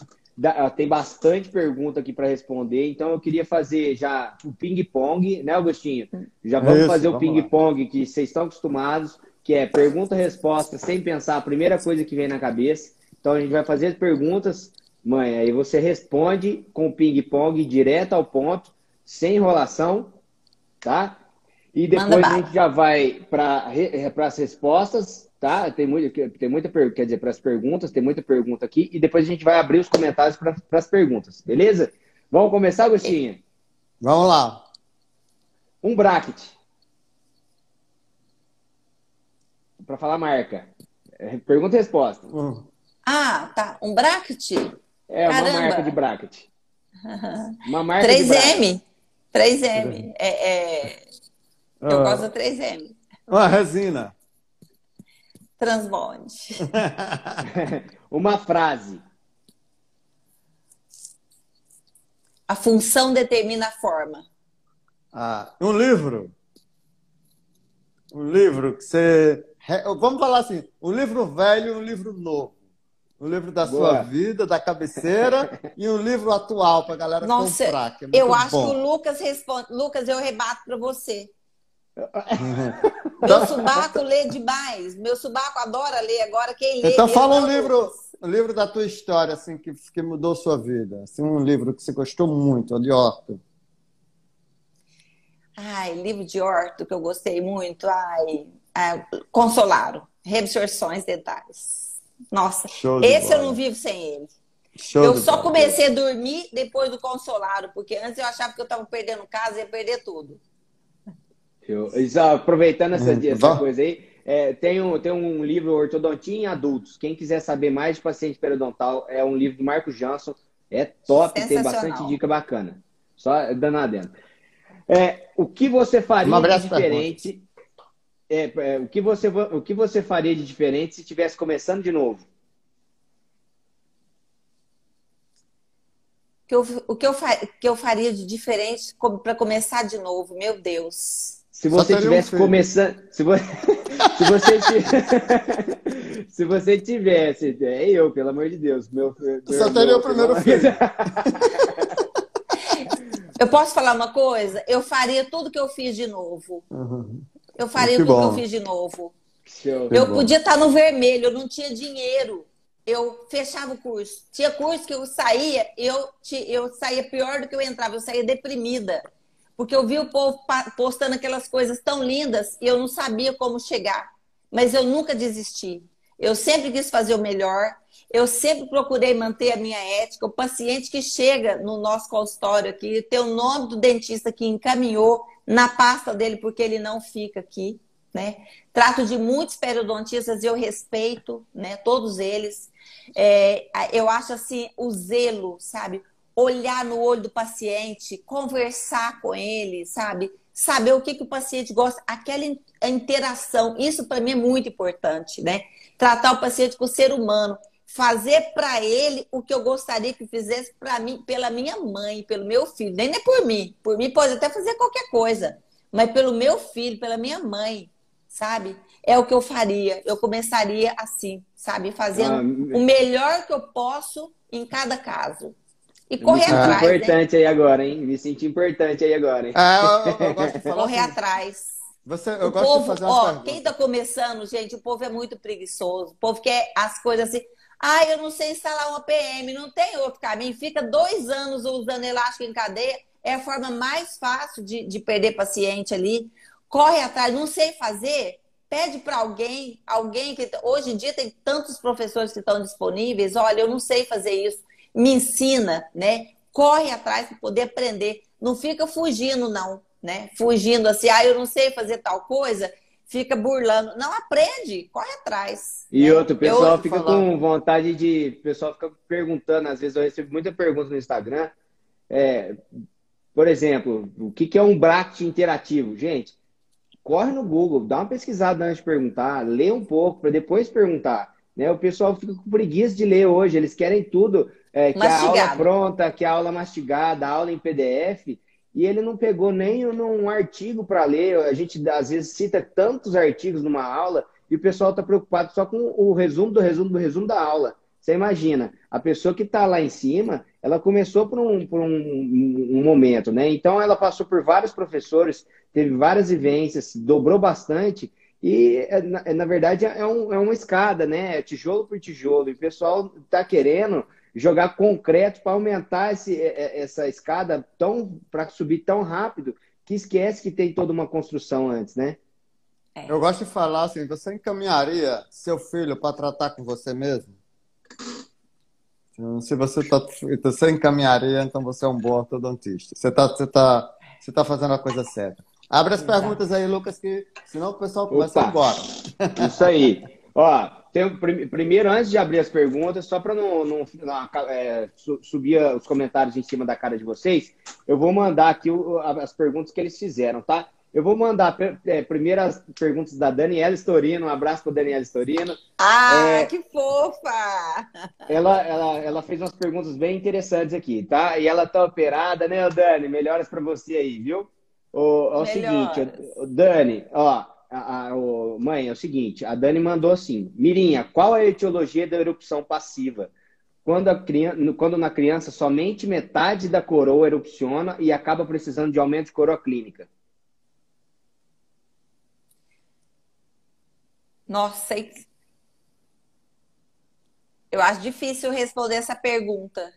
Tem bastante pergunta aqui para responder, então eu queria fazer já o ping-pong, né, Augustinho? Já vamos Isso, fazer o ping-pong que vocês estão acostumados, que é pergunta-resposta sem pensar a primeira coisa que vem na cabeça. Então a gente vai fazer as perguntas, mãe, aí você responde com o ping-pong direto ao ponto, sem enrolação, tá? E depois a gente já vai para as respostas tá? Tem, muito, tem muita pergunta, quer dizer, para as perguntas, tem muita pergunta aqui, e depois a gente vai abrir os comentários para as perguntas, beleza? Vamos começar, Agostinho? Vamos lá. Um bracket. Para falar marca. É, pergunta e resposta. Hum. Ah, tá. Um bracket? É, Caramba. [laughs] uma marca de bracket. Uma marca 3M. 3M. É, é... Eu ah. gosto do 3M. Uma resina. Transbonde. [laughs] uma frase. A função determina a forma. Ah, um livro. Um livro que você. Vamos falar assim: um livro velho e um livro novo. Um livro da Boa. sua vida, da cabeceira, [laughs] e um livro atual para a galera Nossa, comprar. É eu acho bom. que o Lucas responde. Lucas, eu rebato para você. [laughs] Meu subaco lê demais. Meu subaco adora ler. Agora quem lê. Então fala um livro, um livro da tua história assim que, que mudou sua vida. Assim, um livro que você gostou muito, de Horto. Ai, livro de Horto que eu gostei muito. Ai, ai Consolaro. Reabsorções dentárias. Nossa, esse eu não vivo sem ele. Show eu só comecei a dormir depois do Consolaro, porque antes eu achava que eu estava perdendo casa e ia perder tudo. Eu, aproveitando essa, hum, essa coisa aí, é, tem, um, tem um livro Ortodontia em Adultos. Quem quiser saber mais de paciente periodontal, é um livro do Marco Jansson. É top, tem bastante dica bacana. Só dando adendo. É, o que você faria de diferente? É, é, o, que você, o que você faria de diferente se estivesse começando de novo? Que eu, o que eu, que eu faria de diferente para começar de novo? Meu Deus. Se você tivesse um começando. Se, você, [laughs] se, você [laughs] se você tivesse. É eu, pelo amor de Deus. Meu, meu Só teria o primeiro filho. [laughs] Eu posso falar uma coisa? Eu faria tudo que eu fiz de novo. Uhum. Eu faria que tudo bom. que eu fiz de novo. Show. Eu que podia bom. estar no vermelho, eu não tinha dinheiro. Eu fechava o curso. Tinha curso que eu saía, eu, eu saía pior do que eu entrava, eu saía deprimida. Porque eu vi o povo postando aquelas coisas tão lindas e eu não sabia como chegar. Mas eu nunca desisti. Eu sempre quis fazer o melhor. Eu sempre procurei manter a minha ética. O paciente que chega no nosso consultório aqui tem o nome do dentista que encaminhou na pasta dele porque ele não fica aqui, né? Trato de muitos periodontistas e eu respeito, né? Todos eles. É, eu acho assim o zelo, sabe? Olhar no olho do paciente, conversar com ele, sabe? Saber o que, que o paciente gosta, aquela interação. Isso para mim é muito importante, né? Tratar o paciente com o ser humano, fazer para ele o que eu gostaria que fizesse para mim, pela minha mãe, pelo meu filho. Nem é por mim. Por mim pode até fazer qualquer coisa, mas pelo meu filho, pela minha mãe, sabe? É o que eu faria. Eu começaria assim, sabe? Fazendo ah, o melhor que eu posso em cada caso. E correr Me atrás. Né? importante né? aí agora, hein? Me senti importante aí agora, hein? É, eu, eu gosto de [laughs] falar correr assim. atrás. Você, eu o gosto povo, de fazer uma ó, pergunta. quem tá começando, gente, o povo é muito preguiçoso. O povo quer as coisas assim. Ah, eu não sei instalar uma PM, não tem outro caminho. Fica dois anos usando elástico em cadeia. É a forma mais fácil de, de perder paciente ali. Corre atrás, não sei fazer. Pede para alguém, alguém que hoje em dia tem tantos professores que estão disponíveis. Olha, eu não sei fazer isso me ensina, né? Corre atrás para poder aprender. Não fica fugindo, não, né? Fugindo assim, ah, eu não sei fazer tal coisa, fica burlando. Não, aprende, corre atrás. E né? outro, o pessoal fica falando. com vontade de. O pessoal fica perguntando, às vezes eu recebo muita pergunta no Instagram. É, por exemplo, o que, que é um bracket interativo? Gente, corre no Google, dá uma pesquisada antes de perguntar, lê um pouco para depois perguntar. Né? O pessoal fica com preguiça de ler hoje, eles querem tudo é, que a aula pronta, que a aula mastigada, a aula em PDF, e ele não pegou nem um artigo para ler. A gente às vezes cita tantos artigos numa aula e o pessoal está preocupado só com o resumo do resumo do resumo da aula. Você imagina, a pessoa que está lá em cima, ela começou por, um, por um, um, momento, né? Então ela passou por vários professores, teve várias vivências, dobrou bastante, e na, na verdade é, um, é uma escada, né? É tijolo por tijolo. E o pessoal está querendo jogar concreto para aumentar esse, é, é, essa escada tão para subir tão rápido que esquece que tem toda uma construção antes, né? É. Eu gosto de falar assim, você encaminharia seu filho para tratar com você mesmo? Se você tá, você encaminharia, então você é um bom ortodontista. Você está você tá, você tá fazendo a coisa certa. Abre as perguntas aí, Lucas, que senão o pessoal começa Opa. embora. Isso aí. Ó, tem, primeiro, antes de abrir as perguntas, só para não, não, não é, subir os comentários em cima da cara de vocês, eu vou mandar aqui o, as perguntas que eles fizeram, tá? Eu vou mandar é, primeiro as perguntas da Daniela Storino. Um abraço para Daniela Storino. Ah, é, que fofa! Ela, ela, ela fez umas perguntas bem interessantes aqui, tá? E ela tá operada, né, Dani? Melhoras para você aí, viu? O, é o seguinte, Dani, ó, a, a, o, mãe, é o seguinte, a Dani mandou assim, Mirinha, qual é a etiologia da erupção passiva? Quando, a criança, quando na criança somente metade da coroa erupciona e acaba precisando de aumento de coroa clínica. Nossa, eu acho difícil responder essa pergunta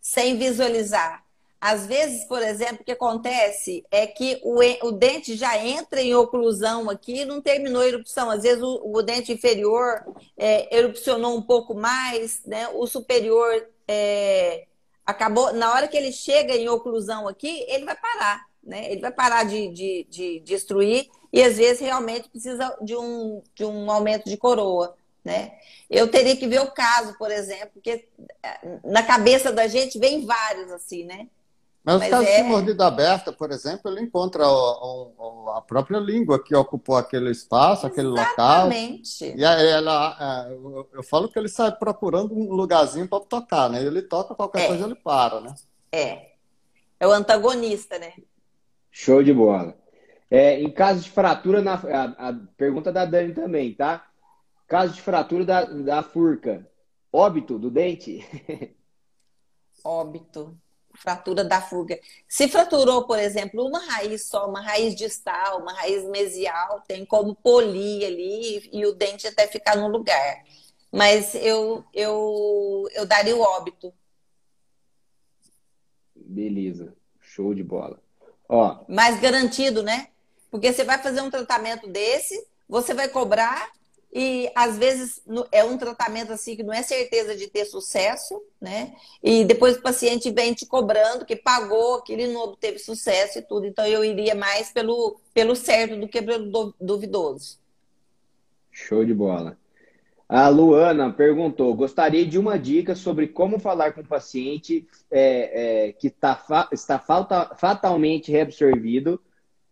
sem visualizar. Às vezes, por exemplo, o que acontece é que o, o dente já entra em oclusão aqui não terminou a erupção. Às vezes o, o dente inferior é, erupcionou um pouco mais, né? o superior é, acabou. Na hora que ele chega em oclusão aqui, ele vai parar. Né? Ele vai parar de, de, de destruir e às vezes realmente precisa de um, de um aumento de coroa. Né? Eu teria que ver o caso, por exemplo, porque é, na cabeça da gente vem vários assim, né? Mas, Mas os casos é... de mordida aberta, por exemplo, ele encontra o, o, a própria língua que ocupou aquele espaço, aquele Exatamente. local. E aí ela, é, eu falo que ele sai procurando um lugarzinho para tocar, né? Ele toca qualquer é. coisa, ele para, né? É. É o antagonista, né? Show de bola. É, em caso de fratura, na, a, a, pergunta da Dani também, tá? Caso de fratura da, da furca, óbito do dente? [laughs] óbito fratura da fuga. Se fraturou, por exemplo, uma raiz só, uma raiz distal, uma raiz mesial, tem como polir ali e o dente até ficar no lugar. Mas eu, eu, eu daria o óbito. Beleza. Show de bola. Ó. Mais garantido, né? Porque você vai fazer um tratamento desse, você vai cobrar e às vezes é um tratamento assim que não é certeza de ter sucesso, né? E depois o paciente vem te cobrando que pagou, que ele não obteve sucesso e tudo. Então eu iria mais pelo, pelo certo do que pelo duvidoso. Show de bola. A Luana perguntou: gostaria de uma dica sobre como falar com o paciente é, é, que tá, está falta, fatalmente reabsorvido,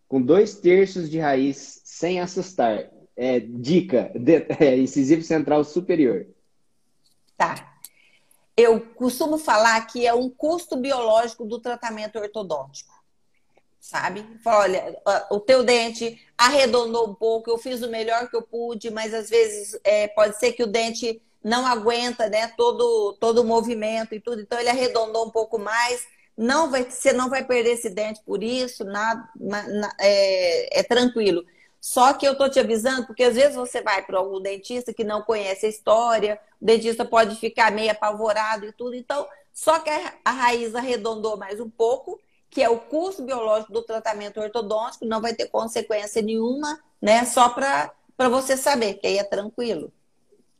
com dois terços de raiz sem assustar é, dica, de, é, incisivo central superior. Tá. Eu costumo falar que é um custo biológico do tratamento ortodôntico. Sabe? Fala, olha, o teu dente arredondou um pouco, eu fiz o melhor que eu pude, mas às vezes é, pode ser que o dente não aguenta né, todo, todo o movimento e tudo, então ele arredondou um pouco mais. Não vai, você não vai perder esse dente por isso, nada, na, é, é tranquilo. Só que eu tô te avisando, porque às vezes você vai para algum dentista que não conhece a história, o dentista pode ficar meio apavorado e tudo. Então, só que a raiz arredondou mais um pouco, que é o custo biológico do tratamento ortodôntico, não vai ter consequência nenhuma, né? Só para você saber, que aí é tranquilo.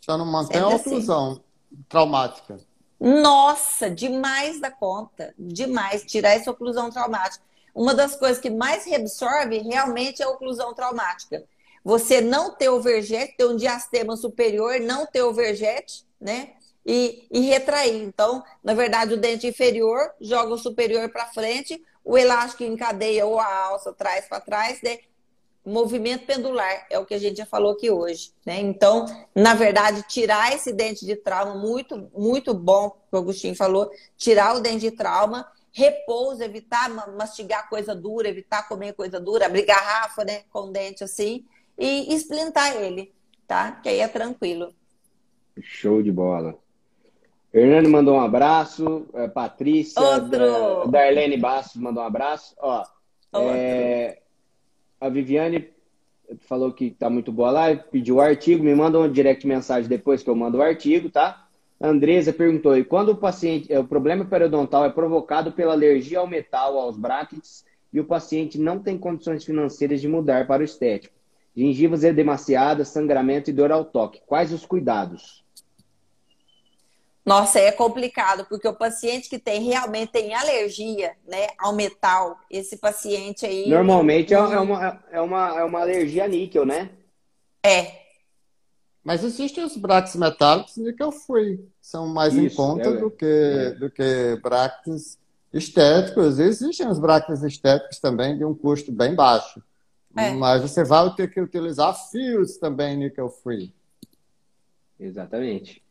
Já não mantém a oclusão assim. traumática. Nossa, demais da conta. Demais. Tirar essa oclusão traumática uma das coisas que mais reabsorve realmente é a oclusão traumática. Você não ter o vergete, ter um diastema superior, não ter o vergete, né? E, e retrair. Então, na verdade, o dente inferior joga o superior para frente, o elástico encadeia ou a alça traz para trás, né? movimento pendular, é o que a gente já falou aqui hoje, né? Então, na verdade, tirar esse dente de trauma, muito, muito bom, que o Agostinho falou, tirar o dente de trauma repouso, evitar mastigar coisa dura, evitar comer coisa dura, abrir garrafa, né, com dente assim, e esplintar ele, tá? Que aí é tranquilo. Show de bola. Hernani mandou um abraço, é, Patrícia, Outro. Da, Darlene Bastos mandou um abraço. Ó, é, a Viviane falou que tá muito boa lá, pediu o artigo, me manda um direct mensagem depois que eu mando o artigo, tá? A Andresa perguntou: e quando o paciente, é, o problema periodontal é provocado pela alergia ao metal, aos brackets, e o paciente não tem condições financeiras de mudar para o estético? Gengivas edemaciadas, sangramento e dor ao toque. Quais os cuidados? Nossa, é complicado, porque o paciente que tem realmente tem alergia né, ao metal, esse paciente aí. Normalmente é, é, uma, é, uma, é uma alergia a níquel, né? É, Mas existem os brackets metálicos nickel free, são mais Isso, em conta é, do, que, é. do que brackets estéticos. Existem os brackets estéticos também de um custo bem baixo. É. Mas você vai ter que utilizar fios também nickel free. Exatamente.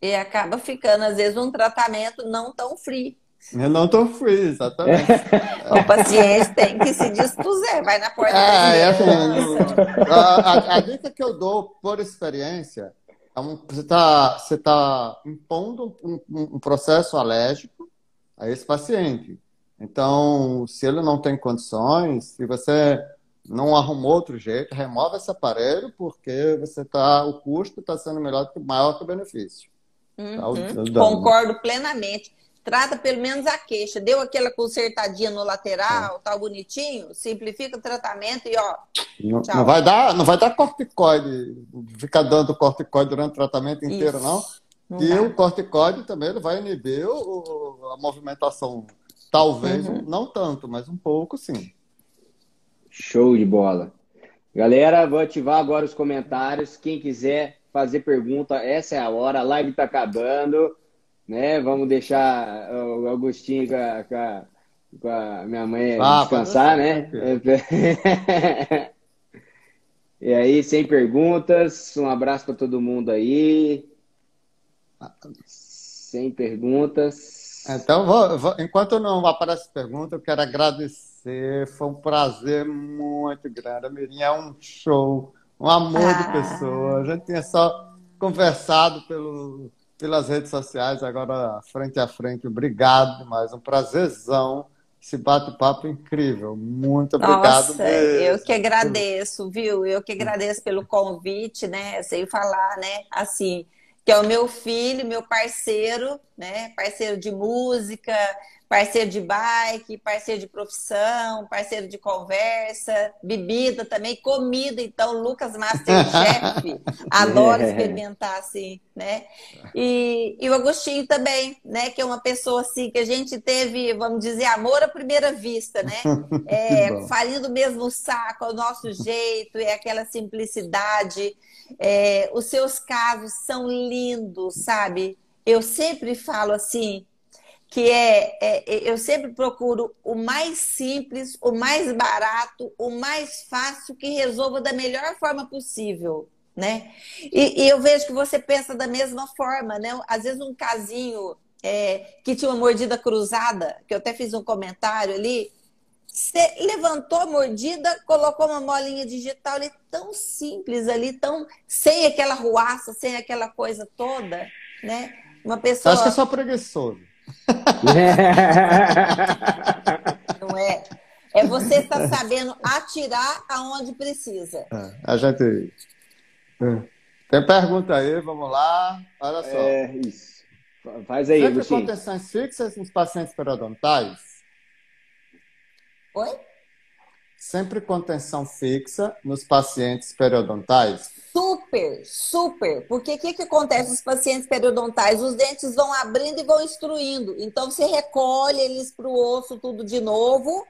E acaba ficando, às vezes, um tratamento não tão free. Eu não tô free, exatamente. [laughs] o paciente tem que se dispuser, vai na porta é, é assim, a, a, a, dica que eu dou por experiência é um, você está você tá impondo um, um, processo alérgico a esse paciente. Então, se ele não tem condições, se você não arrumou outro jeito, remove esse aparelho, porque você tá, o custo está sendo melhor maior que o benefício. Uhum. Tá, o, Concordo plenamente trata pelo menos a queixa. Deu aquela consertadinha no lateral, tá bonitinho, simplifica o tratamento e ó. Não, não vai dar, não vai dar corticoide, ficar dando corticoide durante o tratamento inteiro, Isso. não. não e dá. o corticoide também ele vai inibir o, a movimentação. Talvez, uhum. não tanto, mas um pouco sim. Show de bola. Galera, vou ativar agora os comentários. Quem quiser fazer pergunta, essa é a hora. A live está acabando né? Vamos deixar o Agostinho com a, com a, com a minha mãe ah, descansar, né? [laughs] e aí, sem perguntas, um abraço para todo mundo aí. Sem perguntas. Então, vou, vou, enquanto não aparece pergunta, eu quero agradecer. Foi um prazer muito grande. A Mirinha é um show, um amor ah. de pessoa. A gente tinha só conversado pelo pelas redes sociais, agora frente a frente. Obrigado mais um prazerzão. Esse bate-papo incrível. Muito obrigado Nossa, mesmo. eu que agradeço, viu? Eu que agradeço pelo convite, né? Sei falar, né? Assim, que é o meu filho, meu parceiro, né? Parceiro de música, parceiro de bike, parceiro de profissão, parceiro de conversa, bebida também, comida. Então, Lucas Masterchef, [laughs] adora experimentar assim, né? E, e o Agostinho também, né? Que é uma pessoa assim que a gente teve, vamos dizer, amor à primeira vista, né? [laughs] É, farinha do mesmo saco, ao nosso jeito, é aquela simplicidade. É, os seus casos são lindos, sabe? Eu sempre falo assim, que é, é, é, eu sempre procuro o mais simples, o mais barato, o mais fácil que resolva da melhor forma possível, né? E, e eu vejo que você pensa da mesma forma, né? Às vezes um casinho é, que tinha uma mordida cruzada, que eu até fiz um comentário ali, você levantou a mordida, colocou uma molinha digital ali tão simples ali, tão sem aquela ruaça, sem aquela coisa toda, né? Uma pessoa. Acho que é só preguiçoso. [laughs] Não é. É você estar sabendo atirar aonde precisa. É, a gente. É. Tem pergunta aí, vamos lá. Olha só. É isso. Faz aí, Sempre contenções fixas nos pacientes periodontais? Oi? sempre contenção fixa nos pacientes periodontais? Super, super. Porque o que, que acontece nos pacientes periodontais? Os dentes vão abrindo e vão instruindo. Então, você recolhe eles para o osso tudo de novo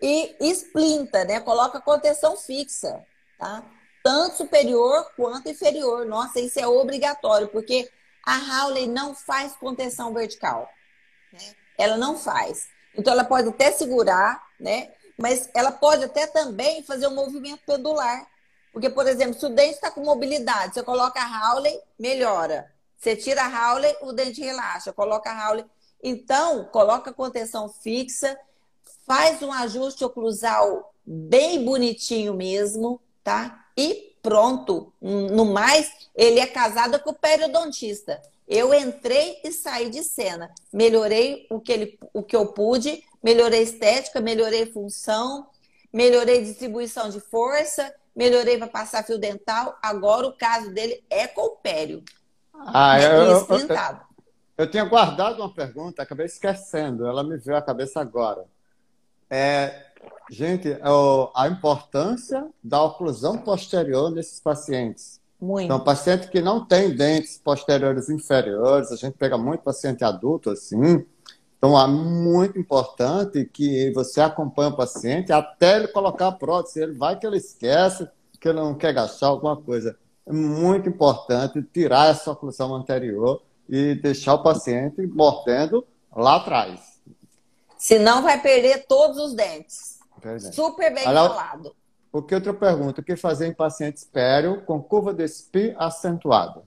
e esplinta, né? Coloca contenção fixa, tá? Tanto superior quanto inferior. Nossa, isso é obrigatório, porque a Howley não faz contenção vertical. Né? Ela não faz. Então, ela pode até segurar, né? mas ela pode até também fazer um movimento pendular. Porque, por exemplo, se o dente está com mobilidade, você coloca a Howley, melhora. Você tira a Howley, o dente relaxa. Coloca a Howley. Então, coloca contenção fixa, faz um ajuste oclusal bem bonitinho mesmo, tá? E pronto. No mais, ele é casado com o periodontista. Eu entrei e saí de cena. Melhorei o que, ele, o que eu pude, melhorei estética, melhorei função, melhorei distribuição de força, melhorei para passar fio dental. Agora o caso dele é com o pério. Ah, eu, eu, eu, eu, tinha guardado uma pergunta, acabei esquecendo, ela me veio à cabeça agora. É, gente, a importância da oclusão posterior nesses pacientes. Muito. Então, paciente que não tem dentes posteriores inferiores, a gente pega muito paciente adulto assim. Então, é muito importante que você acompanhe o paciente até ele colocar a prótese. Ele vai que ele esquece, que ele não quer gastar alguma coisa. é muito importante tirar essa oclusão anterior e deixar o paciente mordendo lá atrás. Senão vai perder todos os dentes. Verdade. Super bem Olha, falado. O que outra pergunta? O que fazer em paciente espéreo com curva de SPI acentuada?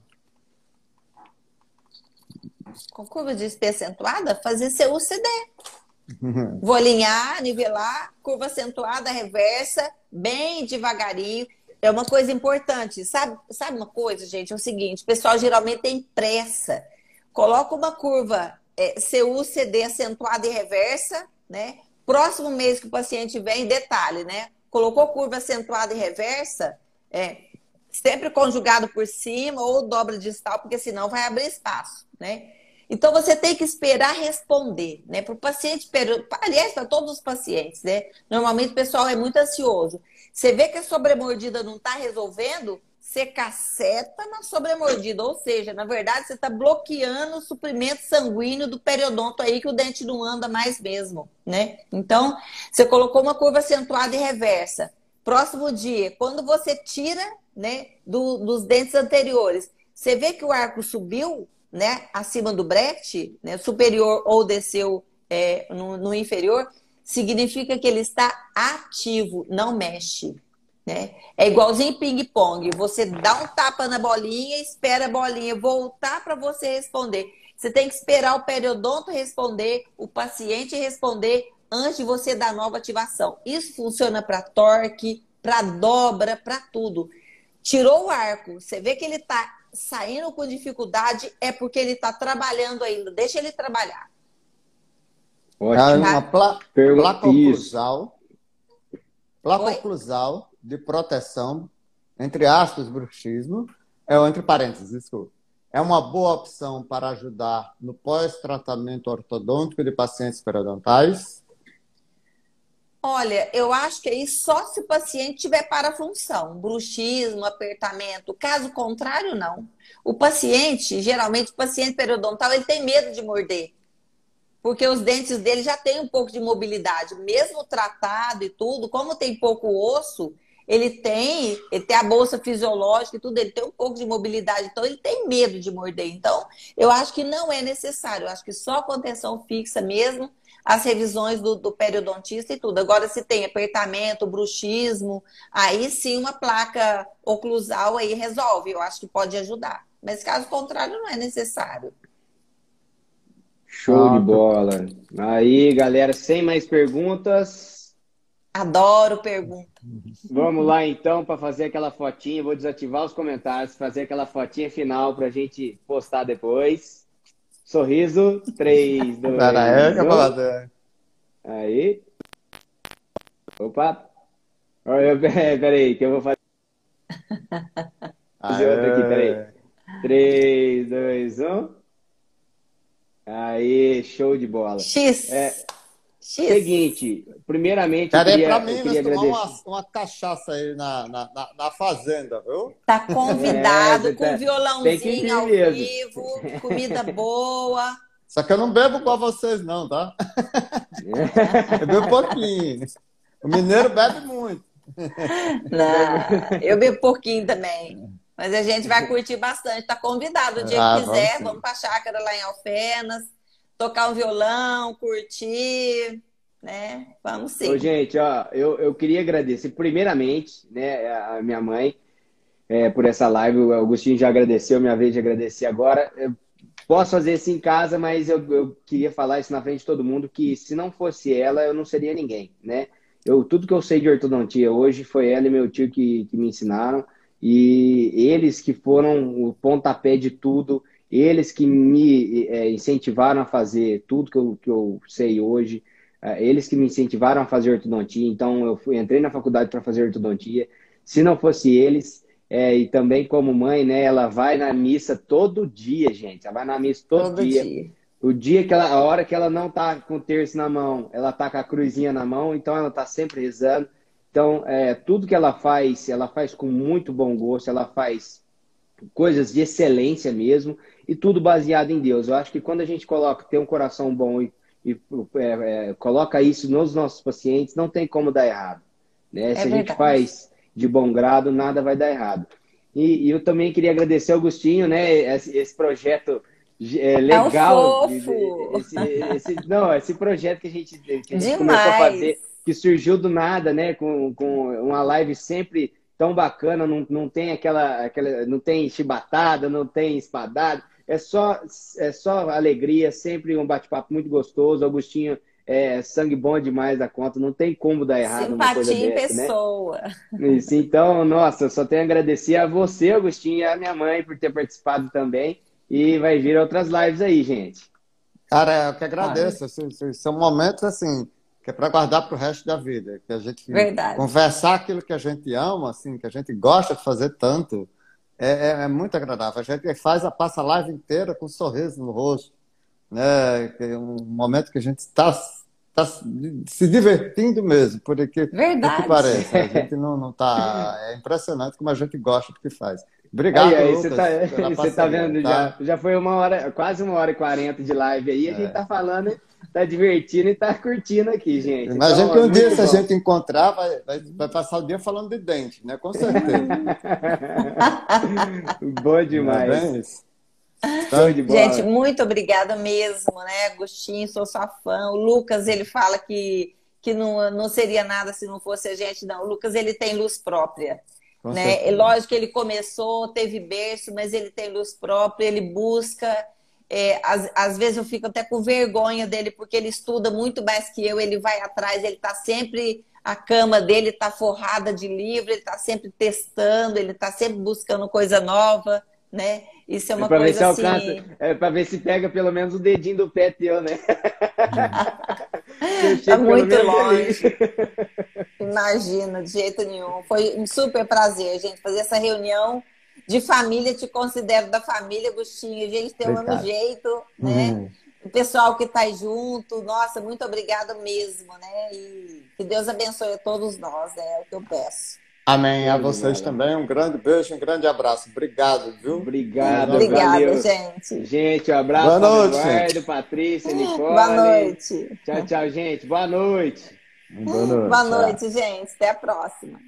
Com curva de SPI acentuada? Fazer CUCD. Vou alinhar, nivelar, curva acentuada, reversa, bem devagarinho. É uma coisa importante. Sabe, sabe uma coisa, gente? É o seguinte: o pessoal geralmente tem pressa. Coloca uma curva é, CU-CD acentuada e reversa, né? Próximo mês que o paciente vem, detalhe, né? Colocou curva acentuada e reversa, é, sempre conjugado por cima ou dobra distal, porque senão vai abrir espaço, né? Então você tem que esperar responder, né? Para o paciente, aliás, para todos os pacientes, né? Normalmente o pessoal é muito ansioso. Você vê que a sobremordida não está resolvendo, você caceta na sobremordida. Ou seja, na verdade, você está bloqueando o suprimento sanguíneo do periodonto aí, que o dente não anda mais mesmo, né? Então, você colocou uma curva acentuada e reversa. Próximo dia, quando você tira né, do, dos dentes anteriores, você vê que o arco subiu né, acima do brete, né, superior ou desceu é, no, no inferior, significa que ele está ativo, não mexe. Né? É igualzinho ping-pong. Você dá um tapa na bolinha, espera a bolinha voltar para você responder. Você tem que esperar o periodonto responder, o paciente responder antes de você dar nova ativação. Isso funciona para torque, para dobra, para tudo. Tirou o arco, você vê que ele está saindo com dificuldade, é porque ele está trabalhando ainda. Deixa ele trabalhar. Ótimo. Uma pla placa oclusal, placa oclusal de proteção, entre aspas, bruxismo, é entre parênteses, desculpa. É uma boa opção para ajudar no pós-tratamento ortodôntico de pacientes periodontais? Olha, eu acho que aí só se o paciente tiver parafunção, bruxismo, apertamento. Caso contrário, não. O paciente, geralmente, o paciente periodontal, ele tem medo de morder porque os dentes dele já têm um pouco de mobilidade, mesmo tratado e tudo, como tem pouco osso, ele tem, ele tem a bolsa fisiológica e tudo, ele tem um pouco de mobilidade, então ele tem medo de morder. Então, eu acho que não é necessário, eu acho que só contenção fixa mesmo, as revisões do, do periodontista e tudo. Agora, se tem apertamento, bruxismo, aí sim uma placa oclusal aí resolve, eu acho que pode ajudar. Mas caso contrário, não é necessário. Show de bola. Aí, galera, sem mais perguntas. Adoro perguntas. Vamos lá então para fazer aquela fotinha. Vou desativar os comentários, fazer aquela fotinha final para a gente postar depois. Sorriso, 3, 2, 1. Aí. Opa. [laughs] Peraí, que eu vou fazer. Fazer outra aqui, peraí. 3, 2, 1. Aí, show de bola. X. É, X. Seguinte, primeiramente. Peraí, queria, pra mim, nós tomar uma, uma cachaça aí na, na, na, na, fazenda, viu? Tá convidado, é, com tá, violãozinho ao mesmo. vivo, comida boa. Só que eu não bebo com vocês, não, tá? [laughs] eu bebo pouquinho. O mineiro bebe muito. Não, eu bebo pouquinho também. Mas a gente vai curtir bastante. Tá convidado o dia ah, que quiser. Vamos, vamos pra chácara lá em Alfenas, tocar um violão, curtir, né? Vamos sim. Ô, gente, ó, eu, eu queria agradecer primeiramente, né, a minha mãe é, por essa live. O Agostinho já agradeceu, minha vez de agradecer agora. Eu posso fazer isso em casa, mas eu, eu queria falar isso na frente de todo mundo, que se não fosse ela, eu não seria ninguém, né? Eu, tudo que eu sei de ortodontia hoje foi ela e meu tio que, que me ensinaram. E eles que foram o pontapé de tudo, eles que me é, incentivaram a fazer tudo que eu, que eu sei hoje, é, eles que me incentivaram a fazer ortodontia. Então, eu fui, entrei na faculdade para fazer ortodontia. Se não fosse eles, é, e também como mãe, né, ela vai na missa todo dia, gente. Ela vai na missa todo, todo dia. dia. O dia que ela, a hora que ela não tá com o terço na mão, ela tá com a cruzinha na mão, então ela tá sempre rezando. Então, é, tudo que ela faz, ela faz com muito bom gosto, ela faz coisas de excelência mesmo, e tudo baseado em Deus. Eu acho que quando a gente coloca, tem um coração bom e, e é, é, coloca isso nos nossos pacientes, não tem como dar errado. Né? É Se a gente faz de bom grado, nada vai dar errado. E, e eu também queria agradecer ao Agostinho, né? Esse, esse projeto é, legal. É um fofo. Esse, esse, não, esse projeto que a gente, que a gente começou a fazer, que surgiu do nada, né? Com, com uma live sempre tão bacana, não, não tem aquela, aquela. Não tem chibatada, não tem espadada. É só, é só alegria, sempre um bate-papo muito gostoso. Agostinho é sangue bom demais da conta, não tem como dar errado Simpatia uma coisa em dessa, né? pessoa. Né? Isso, então, nossa, eu só tenho a agradecer a você, Agostinho, e a minha mãe por ter participado também. E vai vir outras lives aí, gente. Cara, eu que agradeço. Ah, São momentos assim que é para guardar para o resto da vida, que a gente Verdade. conversar aquilo que a gente ama, assim, que a gente gosta de fazer tanto, é, é, é muito agradável. A gente faz a passa a live inteira com um sorriso no rosto, né? É um momento que a gente está tá se divertindo mesmo, por aqui, Verdade. que parece. A [laughs] gente não, não tá. É impressionante como a gente gosta do que faz. Obrigado, aí, aí, Lucas, Você tá, [laughs] você tá vendo, tá? Já, já foi uma hora, quase uma hora e quarenta de live aí, a gente é. tá falando, tá divertindo e tá curtindo aqui, gente. Imagina então, que um dia, se a gente encontrar, vai, vai, vai, passar o dia falando de dente, né? Com certeza. [laughs] bom demais. Então, de gente, muito obrigada mesmo, né, Agostinho? Sou sua fã. O Lucas, ele fala que, que não, não seria nada se não fosse a gente, não. O Lucas, ele tem luz própria né? É lógico que ele começou, teve berço, mas ele tem luz própria, ele busca. É, às, às, vezes eu fico até com vergonha dele, porque ele estuda muito mais que eu, ele vai atrás, ele está sempre. A cama dele está forrada de livro, ele está sempre testando, ele está sempre buscando coisa nova, né? Isso é uma é coisa ver se assim. é para ver se pega pelo menos o dedinho do pé teu, né? [laughs] Está muito longe. Imagina, de jeito nenhum. Foi um super prazer, gente, fazer essa reunião de família. Te considero da família, Agostinho. A gente tem o mesmo jeito, né? Uhum. O pessoal que está junto, nossa, muito obrigada mesmo, né? E que Deus abençoe a todos nós, né? É o que eu peço. Amém. A vocês também. Um grande beijo, um grande abraço. Obrigado, viu? Obrigado. Obrigada, gente. Gente, um abraço. Boa noite. Eduardo, Patrícia, Nicole. Boa noite. Tchau, tchau, gente. Boa noite. Boa noite. Boa noite, gente. Até a próxima.